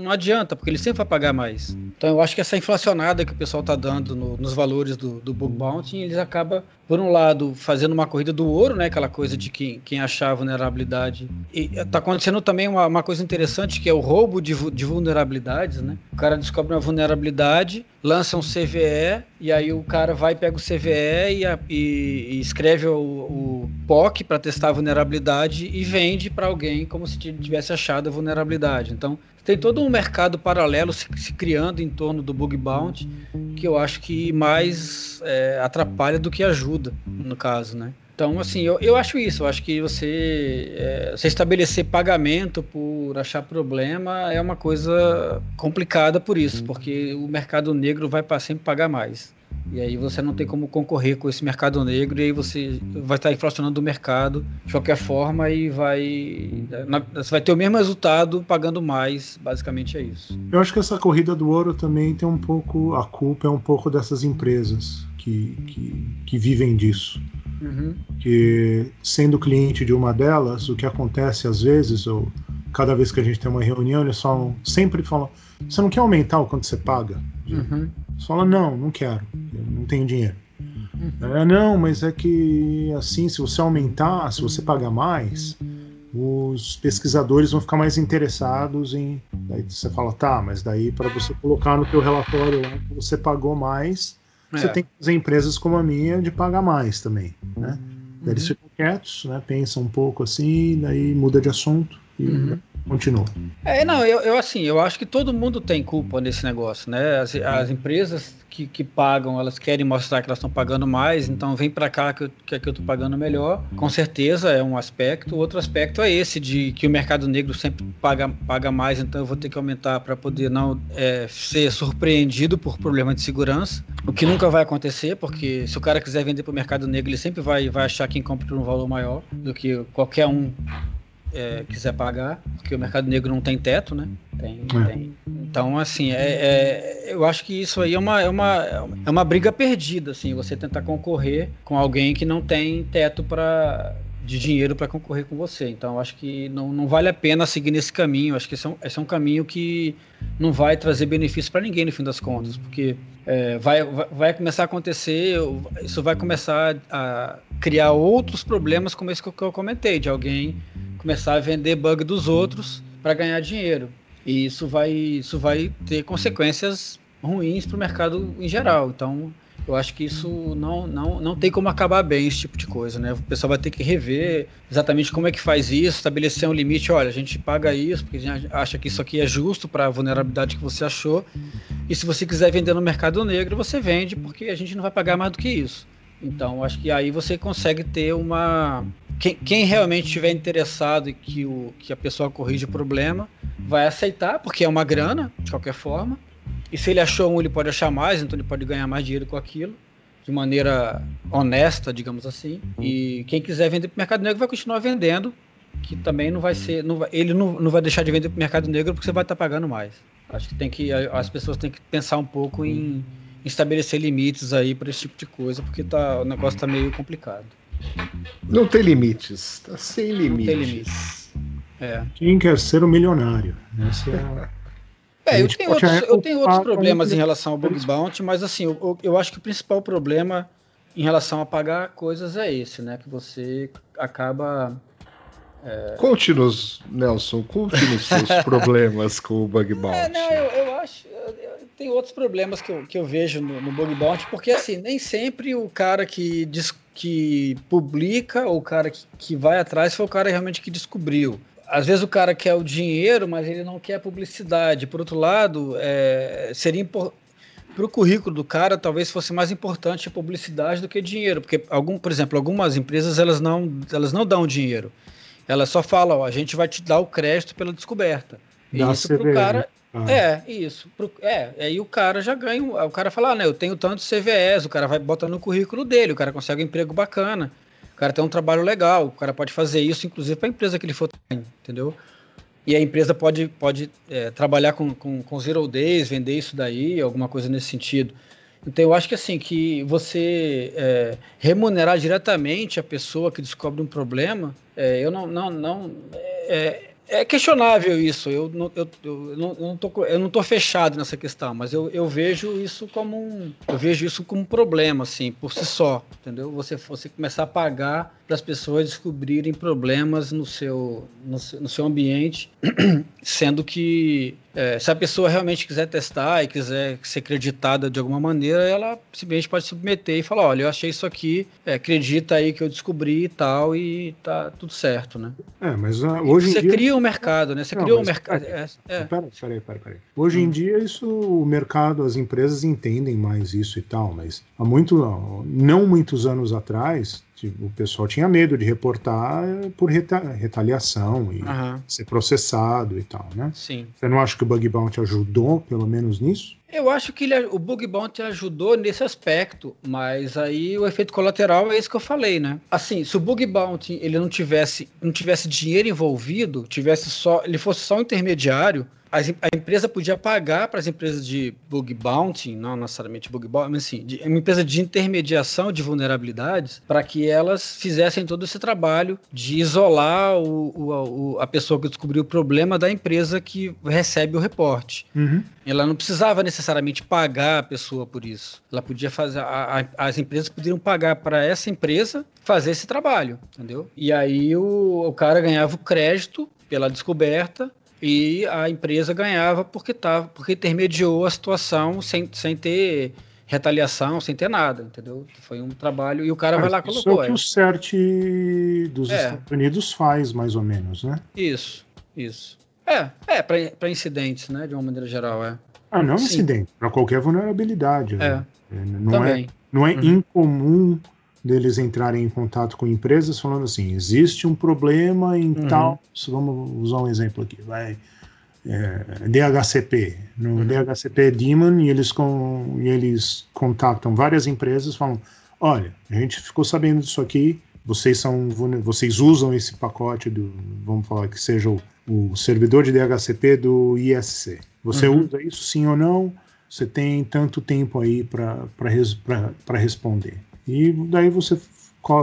não, adianta, porque ele sempre vai pagar mais. Então eu acho que essa inflacionada que o pessoal está dando no, nos valores do, do bug bounty, eles acabam, por um lado, fazendo uma corrida do ouro, né, aquela coisa de quem, quem achar vulnerabilidade. E está acontecendo também uma, uma, coisa interessante que é o roubo de, de vulnerabilidades, né? O cara descobre uma vulnerabilidade, lança um CVE e aí o cara vai pega o CVE e, a, e, e escreve o, o POC para testar a vulnerabilidade e vende para alguém como se tivesse achado a vulnerabilidade. Então tem todo um mercado paralelo se, se criando em torno do bug bounty que eu acho que mais é, atrapalha do que ajuda no caso, né? Então, assim, eu, eu acho isso. Eu acho que você, é, você estabelecer pagamento por achar problema é uma coisa complicada por isso, porque o mercado negro vai para sempre pagar mais. E aí você não tem como concorrer com esse mercado negro e aí você vai estar inflacionando o mercado de qualquer forma e vai você vai ter o mesmo resultado pagando mais, basicamente é isso. Eu acho que essa corrida do ouro também tem um pouco a culpa é um pouco dessas empresas que, que, que vivem disso. Uhum. Que sendo cliente de uma delas, o que acontece às vezes, ou cada vez que a gente tem uma reunião, eles falam, sempre falam, você não quer aumentar o quanto você paga? Uhum. Você fala, não, não quero, não tenho dinheiro. Uhum. Não, mas é que assim, se você aumentar, se você pagar mais, os pesquisadores vão ficar mais interessados em. Daí você fala, tá, mas daí para você colocar no teu relatório lá que você pagou mais, é. Você tem que fazer empresas como a minha de pagar mais também, né? Uhum. Eles ficam quietos, né? Pensam um pouco assim, daí muda de assunto e uhum. Continua. É, não, eu, eu assim, eu acho que todo mundo tem culpa nesse negócio, né? As, as empresas que, que pagam, elas querem mostrar que elas estão pagando mais, então vem para cá que, eu, que, que eu estou pagando melhor. Com certeza é um aspecto. Outro aspecto é esse, de que o mercado negro sempre paga, paga mais, então eu vou ter que aumentar para poder não é, ser surpreendido por problema de segurança. O que nunca vai acontecer, porque se o cara quiser vender para o mercado negro, ele sempre vai, vai achar quem compra por um valor maior do que qualquer um é, quiser pagar, porque o mercado negro não tem teto, né? Tem, é. tem. Então, assim, é, é, eu acho que isso aí é uma, é, uma, é uma briga perdida, assim, você tentar concorrer com alguém que não tem teto para de dinheiro para concorrer com você. Então, acho que não, não vale a pena seguir nesse caminho. Acho que esse é um, esse é um caminho que não vai trazer benefício para ninguém no fim das contas, porque é, vai, vai começar a acontecer, isso vai começar a criar outros problemas, como esse que eu comentei, de alguém começar a vender bug dos outros para ganhar dinheiro. E isso vai, isso vai ter consequências ruins para o mercado em geral. Então, eu acho que isso não, não, não tem como acabar bem esse tipo de coisa, né? O pessoal vai ter que rever exatamente como é que faz isso, estabelecer um limite. Olha, a gente paga isso porque a gente acha que isso aqui é justo para a vulnerabilidade que você achou. E se você quiser vender no mercado negro, você vende porque a gente não vai pagar mais do que isso. Então, acho que aí você consegue ter uma. Quem, quem realmente estiver interessado e que, o, que a pessoa corrija o problema, vai aceitar, porque é uma grana, de qualquer forma. E se ele achou um, ele pode achar mais, então ele pode ganhar mais dinheiro com aquilo, de maneira honesta, digamos assim. E quem quiser vender para o mercado negro vai continuar vendendo, que também não vai ser. Não vai, ele não, não vai deixar de vender para o mercado negro porque você vai estar tá pagando mais. Acho que tem que. As pessoas têm que pensar um pouco em estabelecer limites aí para esse tipo de coisa, porque tá, o negócio está meio complicado. Não tem limites, tá sem limites. Não tem limites. É. Quem quer ser o um milionário? Essa é a... É, eu tenho, outros, eu tenho outros problemas em relação ao bug bounty, mas assim, eu, eu acho que o principal problema em relação a pagar coisas é esse, né? Que você acaba. É... Conte-nos, Nelson, conte-nos seus problemas com o bug bounty. É, não, eu, eu acho. tem outros problemas que eu, que eu vejo no, no bug bounty, porque assim, nem sempre o cara que, diz, que publica ou o cara que, que vai atrás foi o cara realmente que descobriu às vezes o cara quer o dinheiro, mas ele não quer publicidade. Por outro lado, é, seria para o currículo do cara talvez fosse mais importante a publicidade do que dinheiro, porque algum, por exemplo, algumas empresas elas não elas não dão dinheiro, elas só falam, ó, a gente vai te dar o crédito pela descoberta. E isso para o cara ah. é isso, pro, é aí o cara já ganha, o cara fala, ah, né, eu tenho tantos CVEs, o cara vai botando no currículo dele, o cara consegue um emprego bacana cara tem um trabalho legal, o cara pode fazer isso, inclusive, para a empresa que ele for, entendeu? E a empresa pode, pode é, trabalhar com, com, com zero days, vender isso daí, alguma coisa nesse sentido. Então eu acho que assim, que você é, remunerar diretamente a pessoa que descobre um problema, é, eu não, não, não é, é questionável isso. Eu não, eu, eu, não, eu, não tô, eu não tô fechado nessa questão, mas eu, eu vejo isso como um, eu vejo isso como um problema, assim, por si só, entendeu? Você, você começar a pagar para as pessoas descobrirem problemas no seu, no seu, no seu ambiente, sendo que é, se a pessoa realmente quiser testar e quiser ser acreditada de alguma maneira, ela simplesmente pode submeter e falar, olha, eu achei isso aqui, é, acredita aí que eu descobri e tal, e tá tudo certo, né? É, mas uh, hoje Você em dia... cria um mercado, né? Você Não, cria um mercado... É, é. Peraí, peraí, peraí, peraí. Hoje hum. em dia isso, o mercado, as empresas entendem mais isso e tal, mas há muito, não muitos anos atrás, o pessoal tinha medo de reportar por reta retaliação e uhum. ser processado e tal, né? Sim. Você não acha que o Bug Bounty ajudou, pelo menos nisso? Eu acho que ele, o Bug Bounty ajudou nesse aspecto, mas aí o efeito colateral é esse que eu falei, né? Assim, se o Bug Bounty ele não tivesse, não tivesse dinheiro envolvido, tivesse só, ele fosse só um intermediário, a, empresa podia pagar para as empresas de bug bounty, não necessariamente bug bounty, mas assim, de, uma empresa de intermediação de vulnerabilidades, para que elas fizessem todo esse trabalho de isolar o, o, a pessoa que descobriu o problema da empresa que recebe o reporte. Uhum. Ela não precisava necessariamente pagar a pessoa por isso. Ela podia fazer, a, a, as empresas poderiam pagar para essa empresa fazer esse trabalho, entendeu? E aí o, o cara ganhava o crédito pela descoberta e a empresa ganhava porque tava, porque intermediou a situação sem, sem ter retaliação, sem ter nada, entendeu? Foi um trabalho e o cara vai lá e colocou. Isso é o que é. o CERT dos é. Estados Unidos faz, mais ou menos, né? Isso, isso. É, é para incidentes, né, de uma maneira geral, é. Ah, não Sim. incidente, para qualquer vulnerabilidade. Né? É. Né? Não Também. é, não é uhum. incomum deles entrarem em contato com empresas falando assim, existe um problema em uhum. tal, vamos usar um exemplo aqui, vai é, DHCP, no uhum. DHCP Demon e eles com e eles contactam várias empresas, falam, olha, a gente ficou sabendo disso aqui, vocês são vocês usam esse pacote do, vamos falar que seja o, o servidor de DHCP do ISC. Você uhum. usa isso sim ou não? Você tem tanto tempo aí para responder. E daí você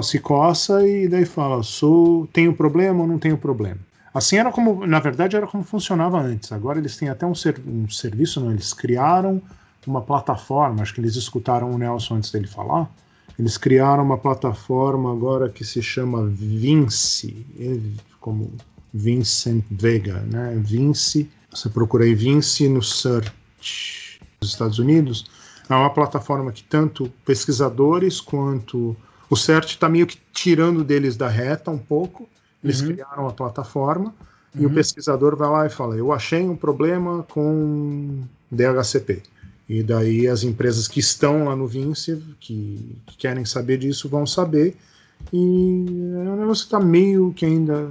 se coça e daí fala, sou, tenho problema ou não tenho problema. Assim era como, na verdade, era como funcionava antes. Agora eles têm até um, ser, um serviço, não? eles criaram uma plataforma, acho que eles escutaram o Nelson antes dele falar, eles criaram uma plataforma agora que se chama Vinci, como Vincent Vega, né? Vinci, você procura aí Vinci no search dos Estados Unidos, é uma plataforma que tanto pesquisadores quanto o CERT está meio que tirando deles da reta um pouco. Eles uhum. criaram a plataforma uhum. e o uhum. pesquisador vai lá e fala: Eu achei um problema com DHCP. E daí as empresas que estão lá no Vinci, que, que querem saber disso, vão saber. E o negócio está meio que ainda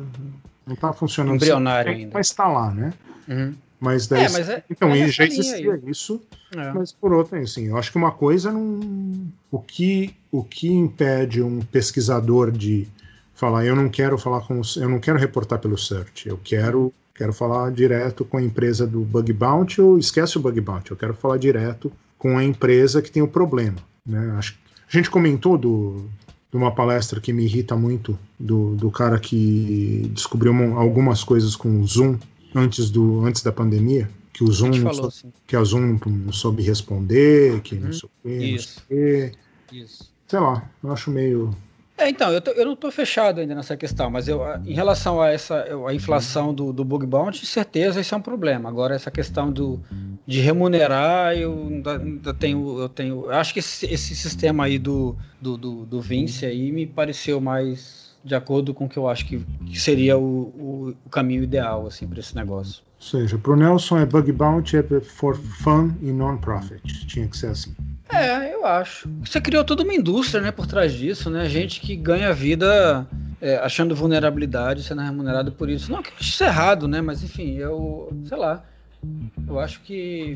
não está funcionando. Embrionário ainda. Mas está lá, né? Uhum. Mas daí. É, mas é, então, é já existia aí. isso. É. Mas por outra, assim, eu acho que uma coisa não. O que, o que impede um pesquisador de falar, eu não quero falar com. Eu não quero reportar pelo search, eu quero. Quero falar direto com a empresa do Bug Bounty ou esquece o Bug Bounty, eu quero falar direto com a empresa que tem o problema. Né? Acho, a gente comentou do, de uma palestra que me irrita muito, do, do cara que descobriu algumas coisas com o Zoom antes, do, antes da pandemia, que o Zoom, falou, não, soube, que a Zoom não soube responder, que não, Uhum. sei o quê, não sei o quê. Isso. Sei lá, eu acho meio. É, então, eu, tô- eu não estou fechado ainda nessa questão, mas eu, em relação a essa a inflação do, do bug bounty, certeza isso é um problema. Agora, essa questão do, de remunerar, eu ainda, ainda tenho, eu tenho. Eu acho que esse, esse sistema aí do, do, do, do Vince aí me pareceu mais de acordo com o que eu acho que, que seria o, o, o caminho ideal assim, para esse negócio. Ou seja, pro Nelson é bug bounty é for fun e non-profit. Tinha que ser assim. É, eu acho. Você criou toda uma indústria, né, por trás disso, né? Gente que ganha vida é, achando vulnerabilidade, sendo remunerado por isso. Não que eu ache isso errado, né? Mas enfim, eu, sei lá. Eu acho que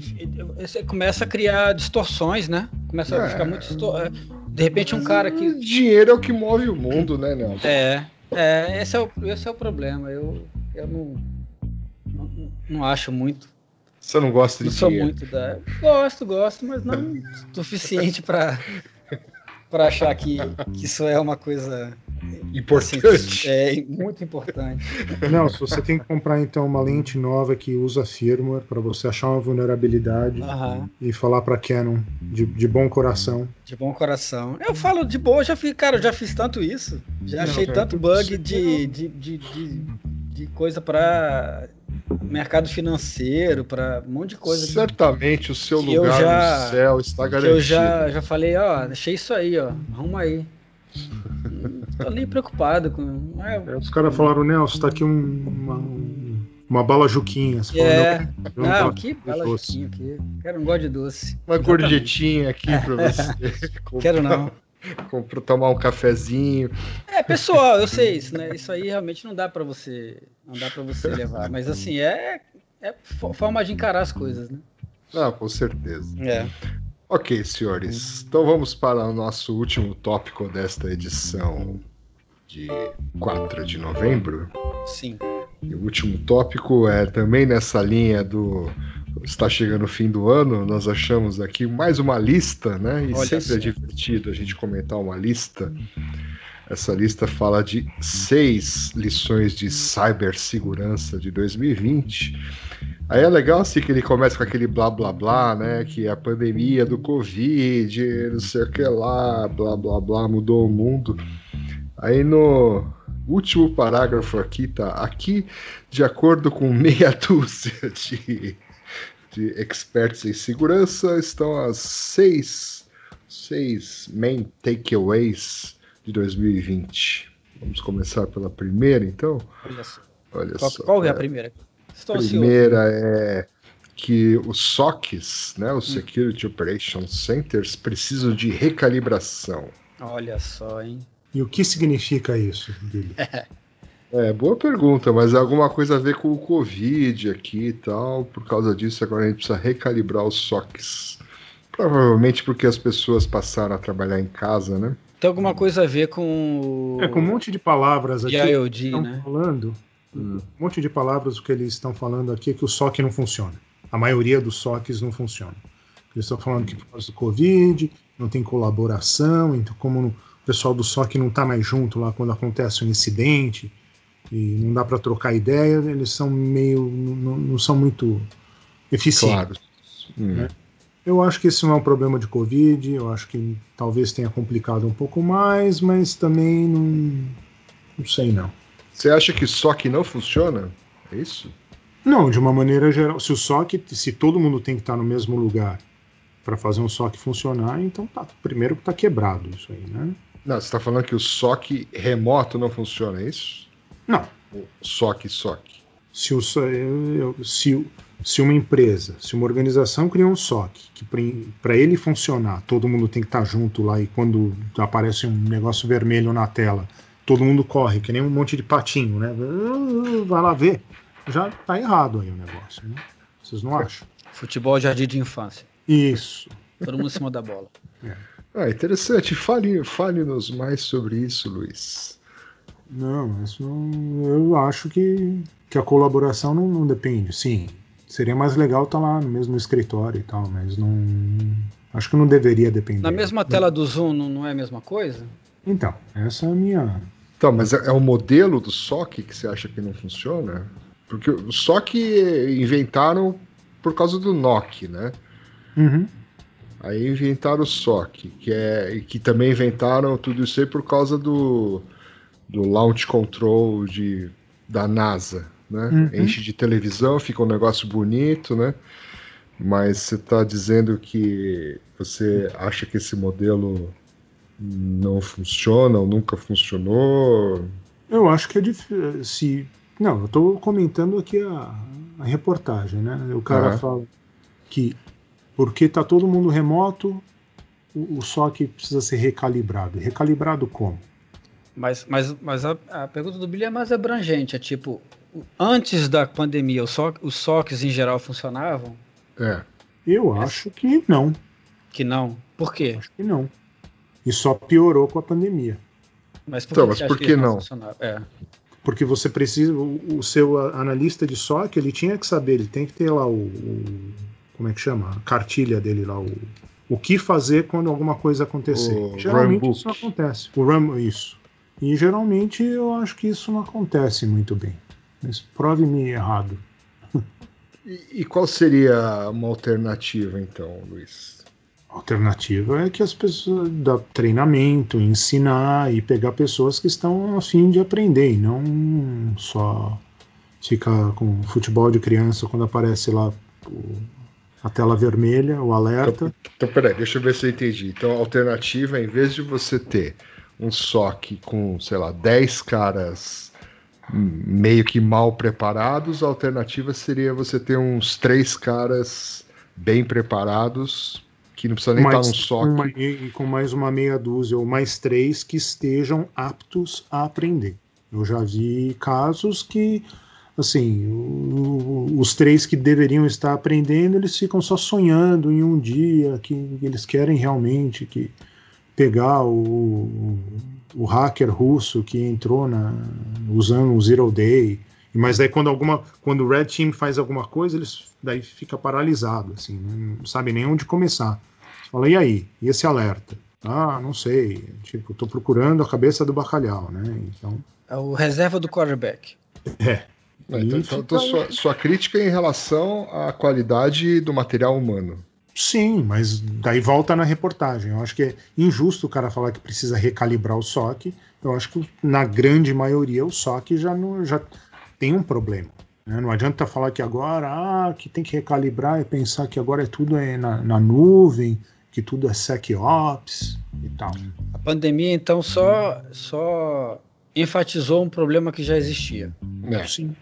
você começa a criar distorções, né? Começa a É. ficar muito. distor- é, De repente, um cara que. Dinheiro é o que move o mundo, né, Nelson? É, é esse, é o, esse é o problema. Eu, eu não, não, não acho muito. Você não gosta de Não sou dinheiro. muito da. Gosto, gosto, mas não suficiente para para achar que, que isso é uma coisa Importante. assim, é muito importante. Nelson, você tem que comprar então uma lente nova que usa firmware para você achar uma vulnerabilidade e falar para Canon de, de bom coração. de bom coração. Eu falo de boa, já fiz, cara, já fiz tanto isso. Já Não, achei cara, tanto bug de, de, de, de, de coisa para mercado financeiro, para um monte de coisa. que- Certamente o seu que eu lugar já- no céu está que garantido. eu já, já falei, ó, achei isso aí, ó. Arruma aí. Não Tô nem preocupado com. é, Aí os caras falaram, Nelson, tá aqui um- uma, um- uma bala juquinha. Você falou, É, não, eu não, gosto que bala doce. Chiquinho aqui. Quero um gosto de doce. Uma Exatamente. gorjetinha aqui pra você. Quero não. Comprar, tomar um cafezinho. É, pessoal, eu sei isso, né? Isso aí realmente não dá pra você, não dá para você levar, mas assim, é é fo- forma de encarar as coisas, né? Ah, com certeza. É. Ok, senhores. Então vamos para o nosso último tópico desta edição de 4 de novembro. Sim. E o último tópico é também nessa linha do está chegando o fim do ano, nós achamos aqui mais uma lista, né? E Olha sempre só. é divertido a gente comentar uma lista. Essa lista fala de seis lições de cibersegurança de 2020. Aí é legal assim que ele começa com aquele blá blá blá, né? Que é a pandemia do Covid, não sei o que lá, blá blá blá, mudou o mundo. Aí no último parágrafo aqui tá aqui, de acordo com meia dúzia de, de experts em segurança, estão as seis, seis main takeaways de 2020. Vamos começar pela primeira, então? Olha só. Olha Qual, só. qual é a é, primeira? Estou ansioso. primeira é que os SOCs, né, os Security Operations Centers, precisam de recalibração. Olha só, hein? E o que significa isso, Billy? É, boa pergunta, mas é alguma coisa a ver com o Covid aqui e tal. Por causa disso, agora a gente precisa recalibrar os SOCs. Provavelmente porque as pessoas passaram a trabalhar em casa, né? Tem alguma coisa a ver com É, com um monte de palavras aqui IoT, estão né? falando. Hum. Um monte de palavras o que eles estão falando aqui é que o SOC não funciona. A maioria dos SOCs não funciona. Eles estão falando que por causa do Covid, não tem colaboração, então como o pessoal do SOC não está mais junto lá quando acontece um incidente e não dá para trocar ideia, eles são meio. não, não são muito eficientes. Claro. Hum. Eu acho que esse não é um problema de Covid, eu acho que talvez tenha complicado um pouco mais, mas também não. Não sei não. Você acha que SOC não funciona? É isso? Não, de uma maneira geral. Se o SOC, se todo mundo tem que estar no mesmo lugar para fazer um SOC funcionar, então tá. Primeiro que tá quebrado isso aí, né? Não, você está falando que o SOC remoto não funciona, é isso? Não. O SOC, SOC. Se, o, se, se uma empresa, se uma organização cria um SOC, que para ele funcionar, todo mundo tem que estar junto lá e quando aparece um negócio vermelho na tela, todo mundo corre, que nem um monte de patinho, né? Vai lá ver. Já tá errado aí o negócio, né? Vocês não acham? Futebol jardim de infância. Isso. Todo mundo em cima da bola. Ah, interessante. Fale- Fale-nos mais sobre isso, Luiz. Não, isso não, eu acho que, que a colaboração não, não depende. Sim, seria mais legal estar lá no mesmo escritório e tal, mas não. Acho que não deveria depender. Na mesma tela do Zoom não, não é a mesma coisa? Então, essa é a minha. Então, mas é, é o modelo do SOC que você acha que não funciona? Porque o SOC inventaram por causa do NOC, né? Uhum. Aí inventaram o SOC, que é que também inventaram tudo isso aí por causa do, do launch control de, da NASA, né? Uhum. Enche de televisão, fica um negócio bonito, né? Mas você está dizendo que você acha que esse modelo não funciona ou nunca funcionou? Eu acho que é difícil. Se... Não, eu estou comentando aqui a, a, reportagem, né? O cara fala que porque está todo mundo remoto, o, o SOC precisa ser recalibrado. Recalibrado como? Mas, mas, mas a, a pergunta do Billy é mais abrangente. É tipo, antes da pandemia, os, SOC, os SOCs em geral funcionavam? É. Eu acho que não. Que não? Por quê? Acho que não. E só piorou com a pandemia. Mas por, então, que, mas por que, que não? É. Porque você precisa, o, o, seu analista de SOC, ele tinha que saber, ele tem que ter lá o, o como é que chama? A cartilha dele lá, o, o que fazer quando alguma coisa acontecer. O geralmente isso não acontece. O RAM, isso. E geralmente eu acho que isso não acontece muito bem. Mas prove-me errado. E, e qual seria uma alternativa, então, Luiz? A alternativa é que as pessoas dar treinamento, ensinar e pegar pessoas que estão a fim de aprender e não só ficar com futebol de criança quando aparece lá a tela vermelha, o alerta. Então, então peraí, deixa eu ver se eu entendi. Então a alternativa, em vez de você ter um SOC com, sei lá, 10 caras meio que mal preparados, a alternativa seria você ter uns três caras bem preparados, que não precisa nem mais, estar num SOC. Uma, e com mais uma meia dúzia ou mais três que estejam aptos a aprender. Eu já vi casos que, assim, o, os três que deveriam estar aprendendo, eles ficam só sonhando em um dia, que eles querem realmente que pegar o, o hacker russo que entrou na, usando o Zero Day. Mas daí quando alguma, quando o Red Team faz alguma coisa, eles daí fica paralisado, assim, né? não sabe nem onde começar. Fala, e aí? E esse alerta? Ah, não sei. Tipo, tô procurando a cabeça do bacalhau, né? Então. É o reserva do quarterback. É. Então, então, então sua, sua crítica é em relação à qualidade do material humano. Sim, mas daí volta na reportagem. Eu acho que é injusto o cara falar que precisa recalibrar o SOC. Eu acho que na grande maioria o SOC já, não, já tem um problema. Né? Não adianta falar que agora ah, que tem que recalibrar e pensar que agora é tudo é na, na nuvem, que tudo é SecOps e tal. A pandemia então só, só enfatizou um problema que já existia. É. Sim.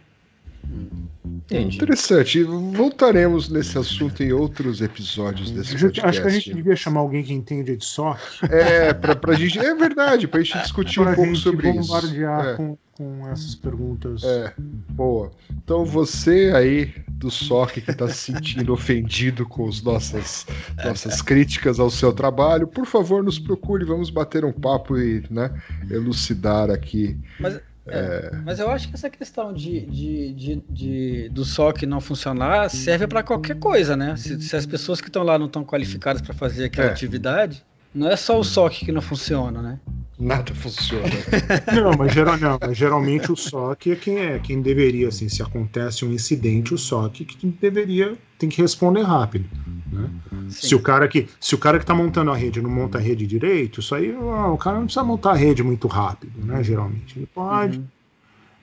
Entendi. Interessante. Voltaremos nesse assunto em outros episódios desse podcast. Acho que a gente devia chamar alguém que entende de SOC. É, pra, pra gente. É verdade, pra gente discutir pra um pouco sobre isso. É. Com, com essas perguntas. É, boa. Então você aí do SOC que está se sentindo ofendido com as nossas, nossas críticas ao seu trabalho, por favor, nos procure, vamos bater um papo e né, elucidar aqui. Mas é, mas eu acho que essa questão de, de, de, de do SOC não funcionar serve para qualquer coisa, né? Se, se, as pessoas que estão lá não estão qualificadas para fazer aquela é. atividade, não é só o SOC que não funciona, né? Nada funciona. não, mas, geral, não, mas geralmente o SOC é quem é, quem deveria, assim, se acontece um incidente, o SOC que deveria tem que responder rápido. Né? Se o cara que se o cara que está montando a rede não monta a rede direito, isso aí o cara não precisa montar a rede muito rápido, né? Geralmente ele pode uhum.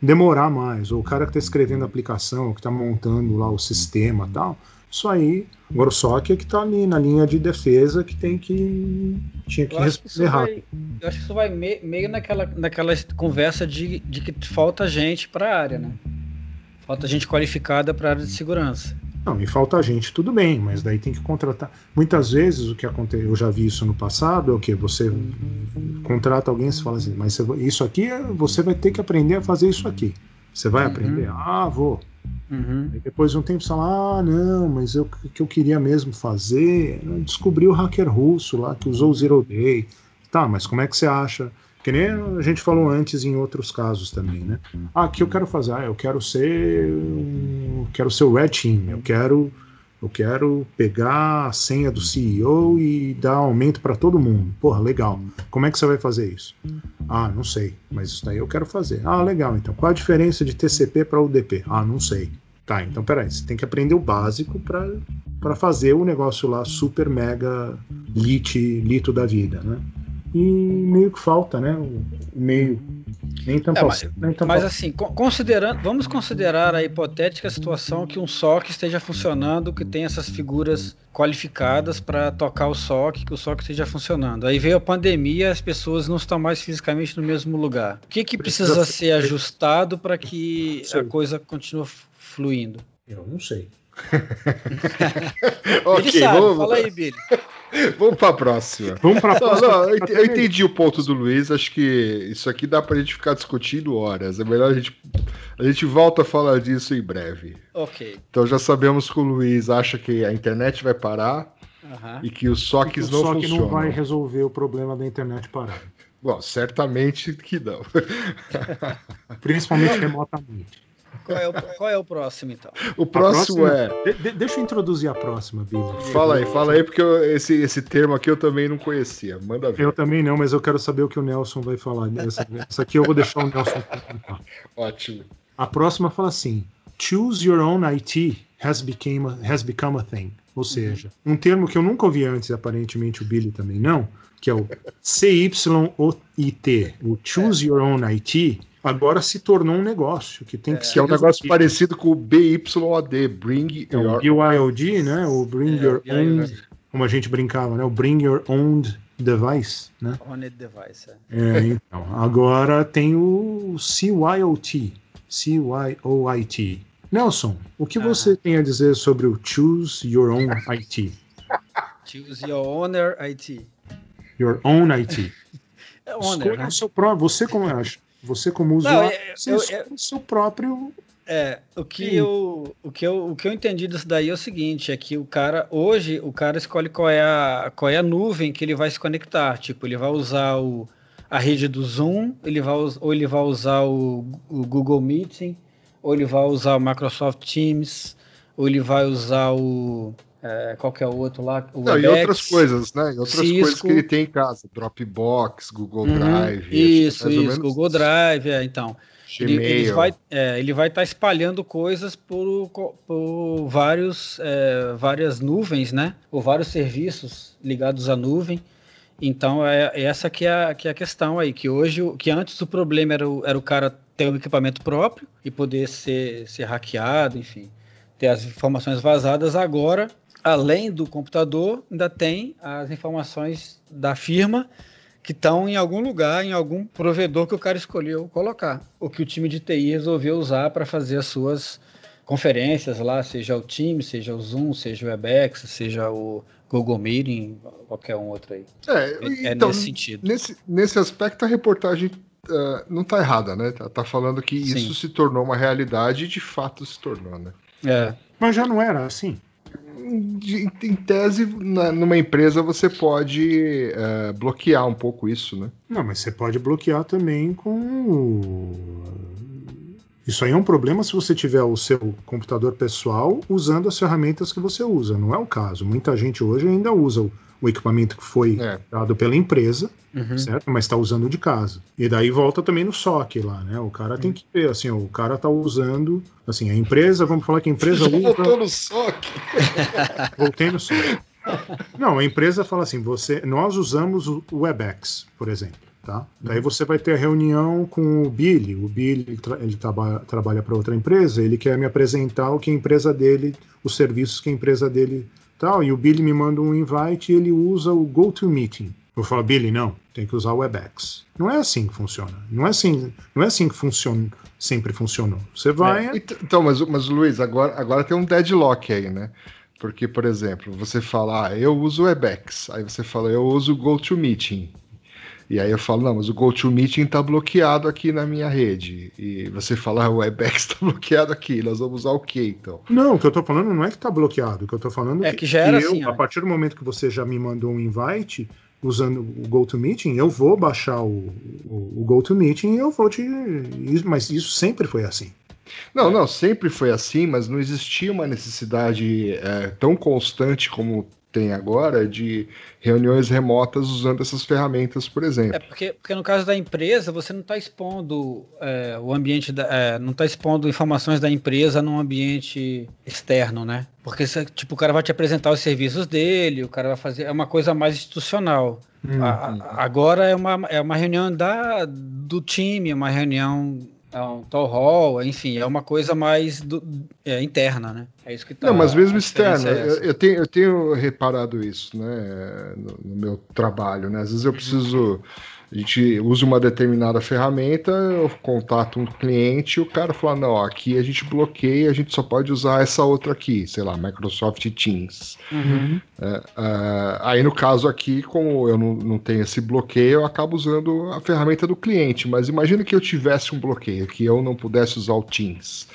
demorar mais. Ou o cara que está escrevendo a aplicação, que está montando lá o sistema, tal isso aí, agora o SOC é que está ali na linha de defesa que tem que. tinha que responder rápido. eu acho que isso vai me, meio naquela, naquela conversa de, de que falta gente para a área, né? Falta gente qualificada para a área de segurança. Não, e falta gente, tudo bem, mas daí tem que contratar. Muitas vezes o que acontece, eu já vi isso no passado, é o que você contrata alguém e fala assim, mas isso aqui você vai ter que aprender a fazer isso aqui. Você vai uhum. aprender? Ah, vou. Uhum. depois de um tempo você fala, ah, não, mas o que eu queria mesmo fazer, descobri o hacker russo lá que usou o Zero Day. Tá, mas como é que você acha? Que nem a gente falou antes em outros casos também, né? Ah, que eu quero fazer? Ah, eu quero ser. Quero ser o Red Team, eu quero Eu quero pegar a senha do CEO e dar aumento para todo mundo. Porra, legal. Como é que você vai fazer isso? Ah, não sei, mas isso daí eu quero fazer. Ah, legal. Então, qual a diferença de TCP para UDP? Ah, não sei. Tá, então peraí, você tem que aprender o básico para fazer o negócio lá super mega lit, lito da vida, né? E meio que falta, né? O meio nem tanto é, mas, nem tanto mas assim, considerando, vamos considerar a hipotética situação que um SOC esteja funcionando, que tem essas figuras qualificadas para tocar o SOC, que o SOC esteja funcionando. Aí veio a pandemia, as pessoas não estão mais fisicamente no mesmo lugar. O que, que precisa, precisa ser ajustado para que a coisa continue fluindo? Eu não sei. ok, sabe, vamos... fala aí, Billy. Vamos para a próxima. Vamos para a próxima. Não, não, eu, entendi o ponto do Luiz. Acho que isso aqui dá para a gente ficar discutindo horas. É melhor a gente a gente volta a falar disso em breve. Ok. Então já sabemos que o Luiz acha que a internet vai parar uhum. e que os SOCs não funcionam. O SOC não vai resolver o problema da internet parar. Bom, certamente que não. Principalmente remotamente. Qual é, o, qual é o próximo, então? O próximo próxima, é. De, deixa eu introduzir a próxima, Billy. Fala aí, fala aí, porque eu, esse, esse termo aqui eu também não conhecia. Manda ver. Eu também não, mas eu quero saber o que o Nelson vai falar. Essa, essa aqui eu vou deixar o Nelson comentar. Ótimo. A próxima fala assim: Choose your own IT has, became a, has become a thing. Ou seja, um termo que eu nunca ouvi antes, aparentemente o Billy também não, que é o CYOIT, o Choose Your Own IT, agora se tornou um negócio que tem que é, ser. É um negócio parecido com o BYOD, Bring é, Your BYOD, né? O Bring é, Your Own, como a gente brincava, né? O Bring Your Own Device, né? Owned Device. É. é, então. Agora tem o CYOT, CYOIT. Nelson, o que você tem a dizer sobre o Choose Your Own IT? Choose Your Owner IT. Your Own IT. É owner, Escolha né? o seu próprio. Você como acha? Você como usuário, Não, você eu, eu, o seu próprio. É, o que, eu, o, que eu, o que eu entendi disso daí é o seguinte, é que o cara, hoje, o cara escolhe qual é a, qual é a nuvem que ele vai se conectar. Tipo, ele vai usar o, a rede do Zoom, ele vai, ou ele vai usar o, o Google Meeting, ou ele vai usar o Microsoft Teams, ou ele vai usar o, é, qualquer outro lá. O Não, Webex, e outras coisas, né? E outras Cisco. coisas que ele tem em casa. Dropbox, Google uhum, Drive. Isso, isso, Google Drive, é, então. Ele, ele, vai é, ele vai estar tá espalhando coisas por, por vários, é, várias nuvens, né? Ou vários serviços ligados à nuvem. Então é, é essa que é, a, que é a questão aí, que hoje, que antes o problema era o, era o cara ter um equipamento próprio e poder ser, ser hackeado, enfim, ter as informações vazadas, agora além do computador, ainda tem as informações da firma que estão em algum lugar, em algum provedor que o cara escolheu colocar, ou que o time de TI resolveu usar para fazer as suas conferências lá, seja o Teams, seja o Zoom, seja o Webex, seja o Google Meeting, qualquer um outro aí. É, é então, nesse sentido. Nesse, nesse aspecto, a reportagem uh, não está errada, né? Tá, tá falando que Sim. isso se tornou uma realidade e de fato se tornou, né? É. Mas já não era assim em tese, na, numa empresa você pode uh, bloquear um pouco isso, né? Não, mas você pode bloquear também com. Isso aí é um problema se você tiver o seu computador pessoal usando as ferramentas que você usa. Não é o caso. Muita gente hoje ainda usa o o equipamento que foi é. dado pela empresa, uhum. certo? Mas está usando de casa. E daí volta também no SOC lá, né? O cara tem que ver, assim, o cara está usando, assim, a empresa, vamos falar que a empresa usa... Voltou no SOC. Voltei no SOC. Não, a empresa fala assim, você, nós usamos o WebEx, por exemplo. Tá? Daí você vai ter a reunião com o Billy. O Billy ele traba trabalha para outra empresa, ele quer me apresentar o que a empresa dele, os serviços que a empresa dele tal, e o Billy me manda um invite e ele usa o GoToMeeting. Eu falo, Billy, não, tem que usar o WebEx. Não é assim que funciona. Não é assim, não é assim que funciona, sempre funcionou. Você vai. É, então, mas, mas Luiz, agora, agora tem um deadlock aí, né? Porque, por exemplo, você fala, ah, eu uso o WebEx. Aí você fala, eu uso o GoToMeeting. E aí eu falo, não, mas o GoToMeeting está bloqueado aqui na minha rede. E você fala, ah, o WebEx está bloqueado aqui, nós vamos usar o quê então? Não, o que eu estou falando não é que está bloqueado, o que eu estou falando é que, que já era eu, assim. A partir do momento que você já me mandou um invite usando o GoToMeeting, eu vou baixar o, o, o GoToMeeting e eu vou te. Mas isso sempre foi assim. Não, não, sempre foi assim, mas não existia uma necessidade é, tão constante como tem agora de reuniões remotas usando essas ferramentas, por exemplo. É porque, porque no caso da empresa, você não está expondo é, o ambiente, da, é, não está expondo informações da empresa num ambiente externo, né? Porque tipo, o cara vai te apresentar os serviços dele, o cara vai fazer. É uma coisa mais institucional. Hum, a, hum. Agora é uma, é uma reunião da, do time, uma reunião é um town hall, enfim, é uma coisa mais do, é, interna, né? É isso que tá. Não, mas mesmo externa, é eu, eu, tenho, eu tenho reparado isso, né, no, no, meu trabalho, né? Às vezes eu preciso a gente usa uma determinada ferramenta, eu contato um cliente e o cara fala: não, aqui a gente bloqueia, a gente só pode usar essa outra aqui, sei lá, Microsoft Teams. Uhum. É, uh, aí no caso aqui, como eu não, não tenho esse bloqueio, eu acabo usando a ferramenta do cliente. Mas imagina que eu tivesse um bloqueio, que eu não pudesse usar o Teams.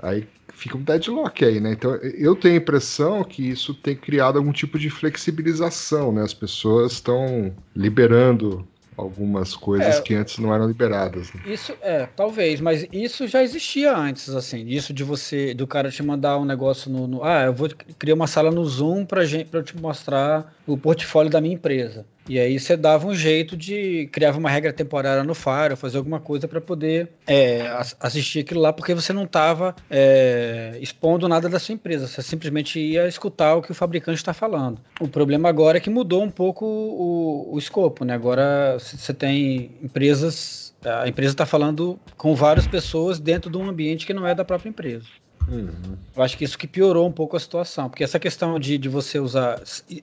Aí fica um deadlock aí, né? Então eu tenho a impressão que isso tem criado algum tipo de flexibilização, né? As pessoas estão liberando algumas coisas é, que antes não eram liberadas. Né? Isso é, talvez, mas isso já existia antes, assim, isso de você, do cara te mandar um negócio no, no ah, eu vou criar uma sala no Zoom para gente, para te mostrar o portfólio da minha empresa. E aí você dava um jeito de criava uma regra temporária no Fire, fazer alguma coisa para poder é, assistir aquilo lá, porque você não estava é, expondo nada da sua empresa, você simplesmente ia escutar o que o fabricante está falando. O problema agora é que mudou um pouco o, o escopo, né? Agora você tem empresas, a empresa está falando com várias pessoas dentro de um ambiente que não é da própria empresa. Uhum. Eu acho que isso que piorou um pouco a situação, porque essa questão de, de você usar.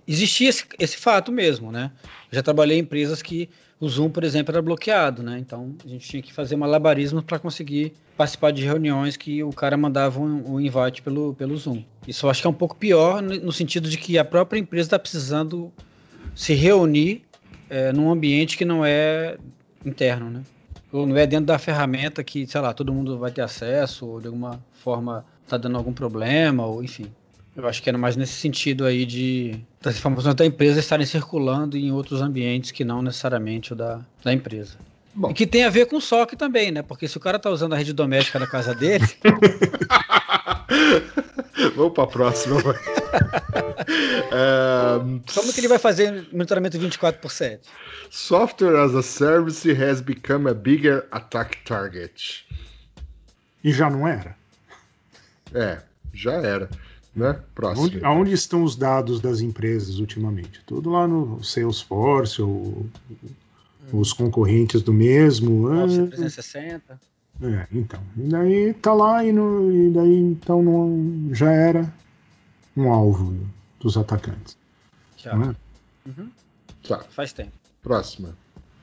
Existia esse, esse fato mesmo, né? Eu já trabalhei em empresas que o Zoom, por exemplo, era bloqueado, né? Então a gente tinha que fazer malabarismo para conseguir participar de reuniões que o cara mandava um, um, invite pelo, pelo Zoom. Isso eu acho que é um pouco pior no sentido de que a própria empresa está precisando se reunir é, num ambiente que não é interno, né? Ou não é dentro da ferramenta que, sei lá, todo mundo vai ter acesso, ou de alguma forma tá dando algum problema, ou enfim. Eu acho que era mais nesse sentido aí de das informações da empresa estarem circulando em outros ambientes que não necessariamente o da, da empresa. Bom. E que tem a ver com o SOC também, né? Porque se o cara tá usando a rede doméstica na casa dele. Vamos para a próxima. é... Como que ele vai fazer monitoramento 24 por 7? Software as a Service has become a bigger attack target. E já não era? É, já era. Né? Próximo. Onde, aonde estão os dados das empresas ultimamente? Tudo lá no Salesforce ou os concorrentes do mesmo. Office 360. É, então. E daí tá lá e, no, e daí então não, já era um alvo dos atacantes. Já. É? Uhum. Tá. Faz tempo. Próxima.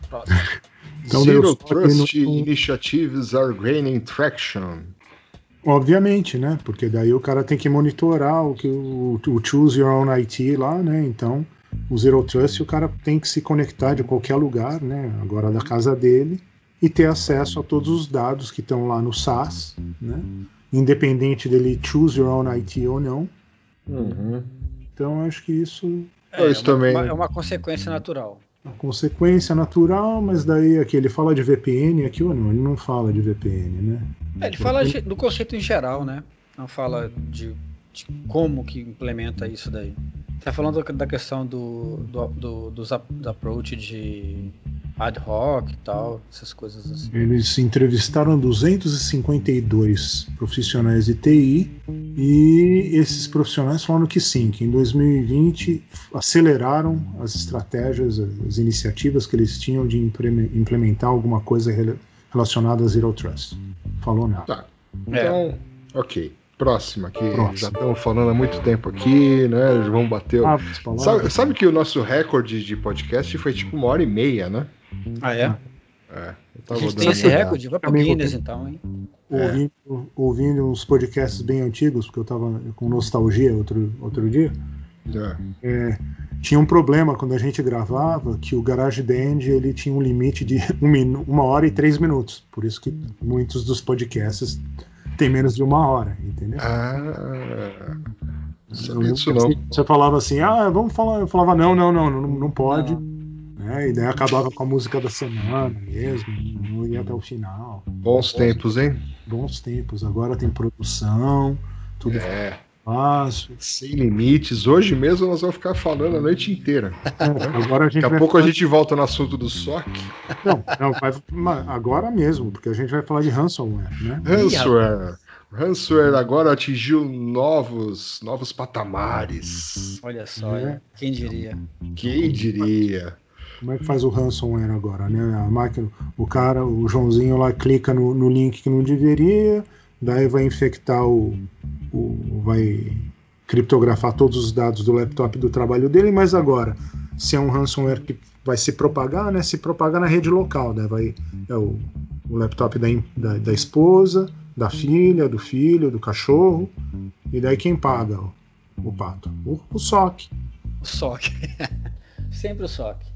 Próxima. então, Zero Trust no... Initiatives are gaining traction. Obviamente, né? Porque daí o cara tem que monitorar o que o, o Choose Your Own IT lá, né? Então, o Zero Trust, o cara tem que se conectar de qualquer lugar, né? Agora da casa dele e ter acesso a todos os dados que estão lá no SaaS, né? Independente dele choose your own IT ou não. Uhum. Então, acho que isso é, isso é uma, também... é uma consequência natural. Uma consequência natural, mas daí aqui ele fala de VPN, aqui ou não? Ele não fala de VPN, né? É, ele fala do conceito em geral, né? Não fala de, de como que implementa isso daí. Tá falando da questão do, do, do dos, do approach de ad hoc e tal, essas coisas assim. Eles entrevistaram 252 profissionais de TI e esses profissionais falaram que sim, que em 2020 aceleraram as estratégias, as iniciativas que eles tinham de implementar alguma coisa relacionada a Zero Trust. Falou nada. Tá. Então, é. ok. Próxima, que Próxima. já estamos falando há muito tempo aqui, né? Vamos bater. Ah, sabe, sabe que o nosso recorde de podcast foi tipo uma hora e meia, né? Ah, é? É. A gente tem esse recorde, vai pro Guinness então, hein? Ouvindo, é. ouvindo uns podcasts bem antigos, porque eu tava com nostalgia outro, outro dia. É. É, tinha um problema quando a gente gravava que o GarageBand ele tinha um limite de um uma hora e três minutos. Por isso que muitos dos podcasts têm menos de uma hora, entendeu? Ah, isso não. Você falava assim, ah, vamos falar. Eu falava, não, não, não, não, não pode. Não né? E daí acabava com a música da semana mesmo, não ia até o final. Bons tempos, hein? Bons tempos. Agora tem produção, tudo é. fácil. Sem limites. Hoje mesmo nós vamos ficar falando a noite inteira. É, agora a gente Daqui a pouco falar... a gente volta no assunto do SOC. Não, não vai... agora mesmo, porque a gente vai falar de ransomware, né? Ransomware. Ransomware agora atingiu novos, novos patamares. Olha só, é. quem diria? Quem diria? Como é que faz o ransomware agora, né? A máquina, o cara, o Joãozinho lá clica no, no link que não deveria, daí vai infectar o, o, vai criptografar todos os dados do laptop do trabalho dele, mas agora, se é um ransomware que vai se propagar, né? Se propagar na rede local, né? Vai é o, o laptop da, da, da esposa, da filha, do filho, do cachorro. E daí quem paga o, o pato? O, o SOC. O SOC. Sempre o SOC.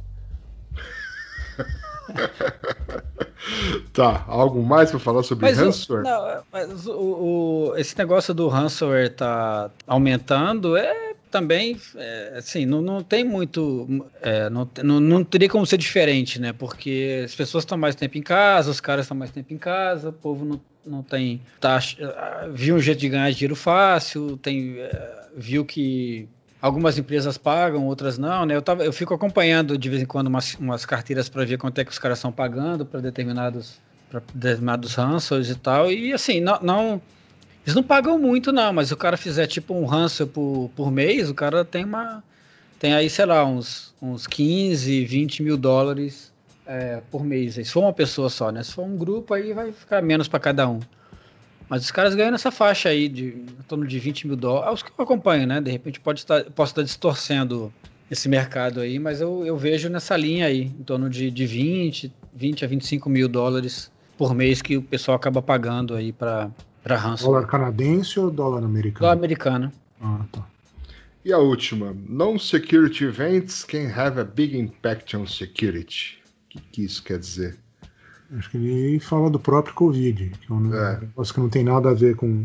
tá, algo mais para falar sobre mas ransomware? O, não, mas o, o, esse negócio do ransomware tá aumentando é também, é, assim, não, não tem muito. É, não, não, não teria como ser diferente, né? Porque as pessoas estão mais tempo em casa, os caras estão mais tempo em casa, o povo não, não tem. Tá, viu um jeito de ganhar dinheiro fácil, tem, é, viu que algumas empresas pagam, outras não, né? Eu, tava, eu fico acompanhando de vez em quando umas, umas carteiras para ver quanto é que os caras estão pagando para determinados, determinados ransomwares e tal. E assim, não, não eles não pagam muito, não, mas o cara fizer tipo um ransom por, por mês, o cara tem uma. Tem aí, sei lá, uns, uns 15, 20 mil dólares é, por mês. Se for uma pessoa só, né? Se for um grupo, aí vai ficar menos para cada um. Mas os caras ganham nessa faixa aí, de em torno de 20 mil dólares. Os que eu acompanho, né? De repente pode estar, posso estar distorcendo esse mercado aí, mas eu, eu vejo nessa linha aí, em torno de, de 20, 20 a 25 mil dólares por mês que o pessoal acaba pagando aí para para ransom. Dólar canadense ou dólar americano? Dólar americano. Ah, tá. E a última, non-security events can have a big impact on security. O que, que, isso quer dizer? Acho que ele fala do próprio Covid, que é um é. negócio que não tem nada a ver com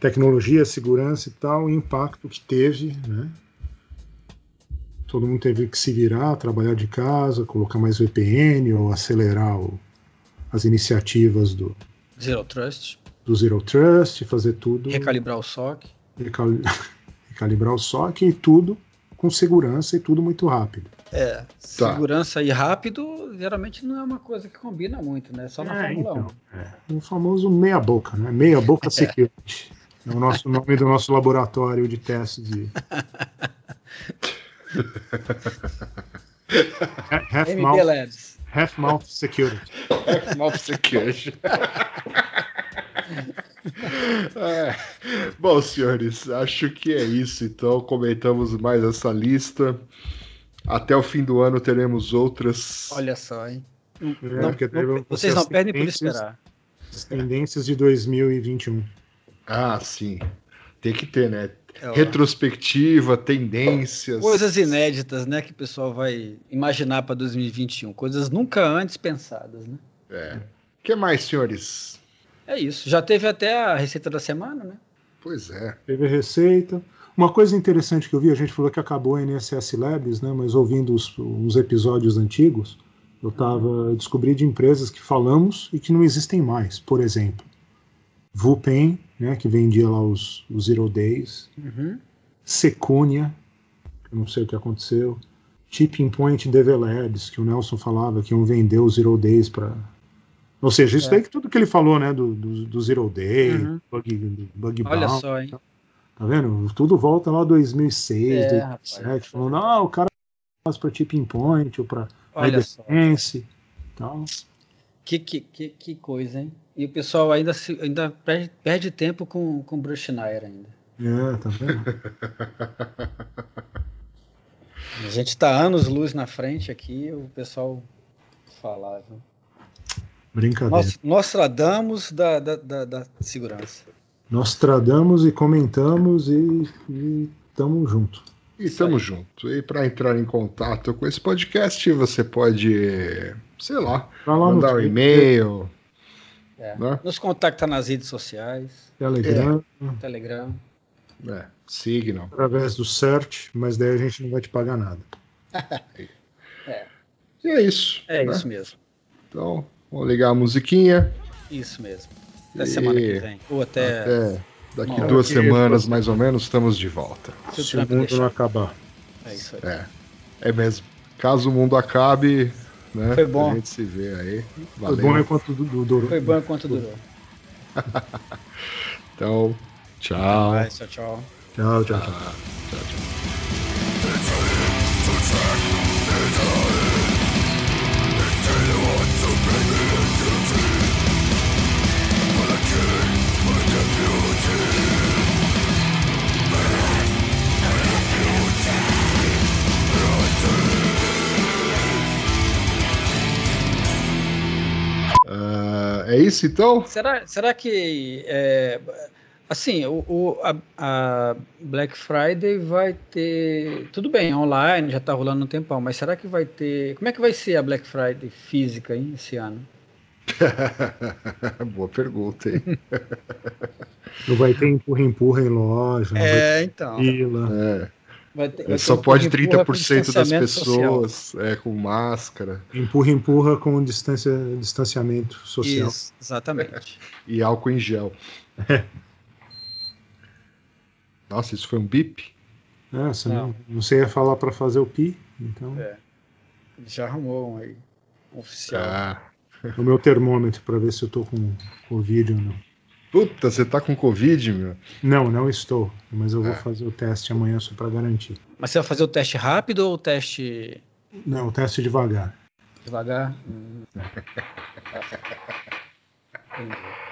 tecnologia, segurança e tal, o impacto que teve, né? Todo mundo teve que se virar, trabalhar de casa, colocar mais VPN ou acelerar o, as iniciativas do Zero Trust do Zero Trust, fazer tudo. Recalibrar o SOC. Recal... Recalibrar o SOC e tudo com segurança e tudo muito rápido. É, tá. segurança e rápido geralmente não é uma coisa que combina muito, né? Só na é, Fórmula então, 1. É. O famoso meia boca, né? Meia boca é. security. É o nosso nome do nosso laboratório de testes de. half, mouth, half mouth security. Half mouth security. É. Bom, senhores, acho que é isso. Então, comentamos mais essa lista. Até o fim do ano teremos outras. Olha só, hein? É, não, não, vocês não perdem por esperar. As tendências de 2021. Ah, sim. Tem que ter, né? É, Retrospectiva, tendências. Coisas inéditas, né? Que o pessoal vai imaginar para 2021. Coisas nunca antes pensadas, né? É. O que mais, senhores? É isso. Já teve até a receita da semana, né? Pois é. Teve a receita. Uma coisa interessante que eu vi, a gente falou que acabou a NSS Labs, né? Mas ouvindo os, os episódios antigos, eu tava descobri de empresas que falamos e que não existem mais. Por exemplo, Vupen, né? Que vendia lá os, os Zero Days. Uhum. Secunia, eu não sei o que aconteceu. Tipping Point Develabs, que o Nelson falava que iam vender os Zero Days para ou seja, isso é. daí que tudo que ele falou, né, do, do, do Zero Day, uhum. Bug, bug Olha Bound, só, hein? Tá vendo? Tudo volta lá 2006, é, 2007, rapaz, falando, ah, o cara faz para tipping point ou para defense tal. Que, que, que, que coisa, hein? E o pessoal ainda, se, ainda perde, perde tempo com, com Bruce Schneier ainda. É, tá vendo? A gente tá anos luz na frente aqui, o pessoal falava. Brincadeira. Nós, Nostradamus da, da, da, da segurança. Nostradamos e comentamos e, e tamo junto. E tamo junto. E para entrar em contato com esse podcast, você pode, sei lá, mandar um e-mail. É. Né? Nos contactar nas redes sociais. Telegram. É. Telegram. É. Signal. Através do search, mas daí a gente não vai te pagar nada. é. E é isso. É né? isso mesmo. Então, Vou ligar a musiquinha. Isso mesmo. Até e... semana que vem. Ou até. até daqui Bom, duas semanas, mais ou menos, estamos de volta. Se, Se o mundo deixar. não acabar. É isso aí. É. É mesmo. Caso o mundo acabe, né? Foi bom. A gente se vê aí. Valeu. Foi bom enquanto durou. Foi bom enquanto durou. então, tchau. Tchau, tchau. Tchau, tchau, tchau. tchau, tchau. É isso então? Será, será que. É, assim, o, o a, a, Black Friday vai ter. Tudo bem, online, já está rolando um tempão, mas será que vai ter. Como é que vai ser a Black Friday física hein, esse ano? Boa pergunta, hein? Não vai ter empurra-empurra em loja. É, então. Fila. É. Vai ter, vai Só pode 30% das pessoas é, com máscara. Empurra, empurra com distância, distanciamento social. Isso, exatamente. e álcool em gel. É. Nossa, isso foi um bip? É, você não. não, sei ia falar para fazer o pi, então. É. Já arrumou um aí. Oficial. Ah. O meu termômetro para ver se eu tô com Covid ou não. Puta, você tá com Covid, meu? Não, não estou. Mas eu vou é. fazer o teste amanhã só para garantir. Mas você vai fazer o teste rápido ou o teste. Não, o teste devagar. Devagar? Hum. Entendi.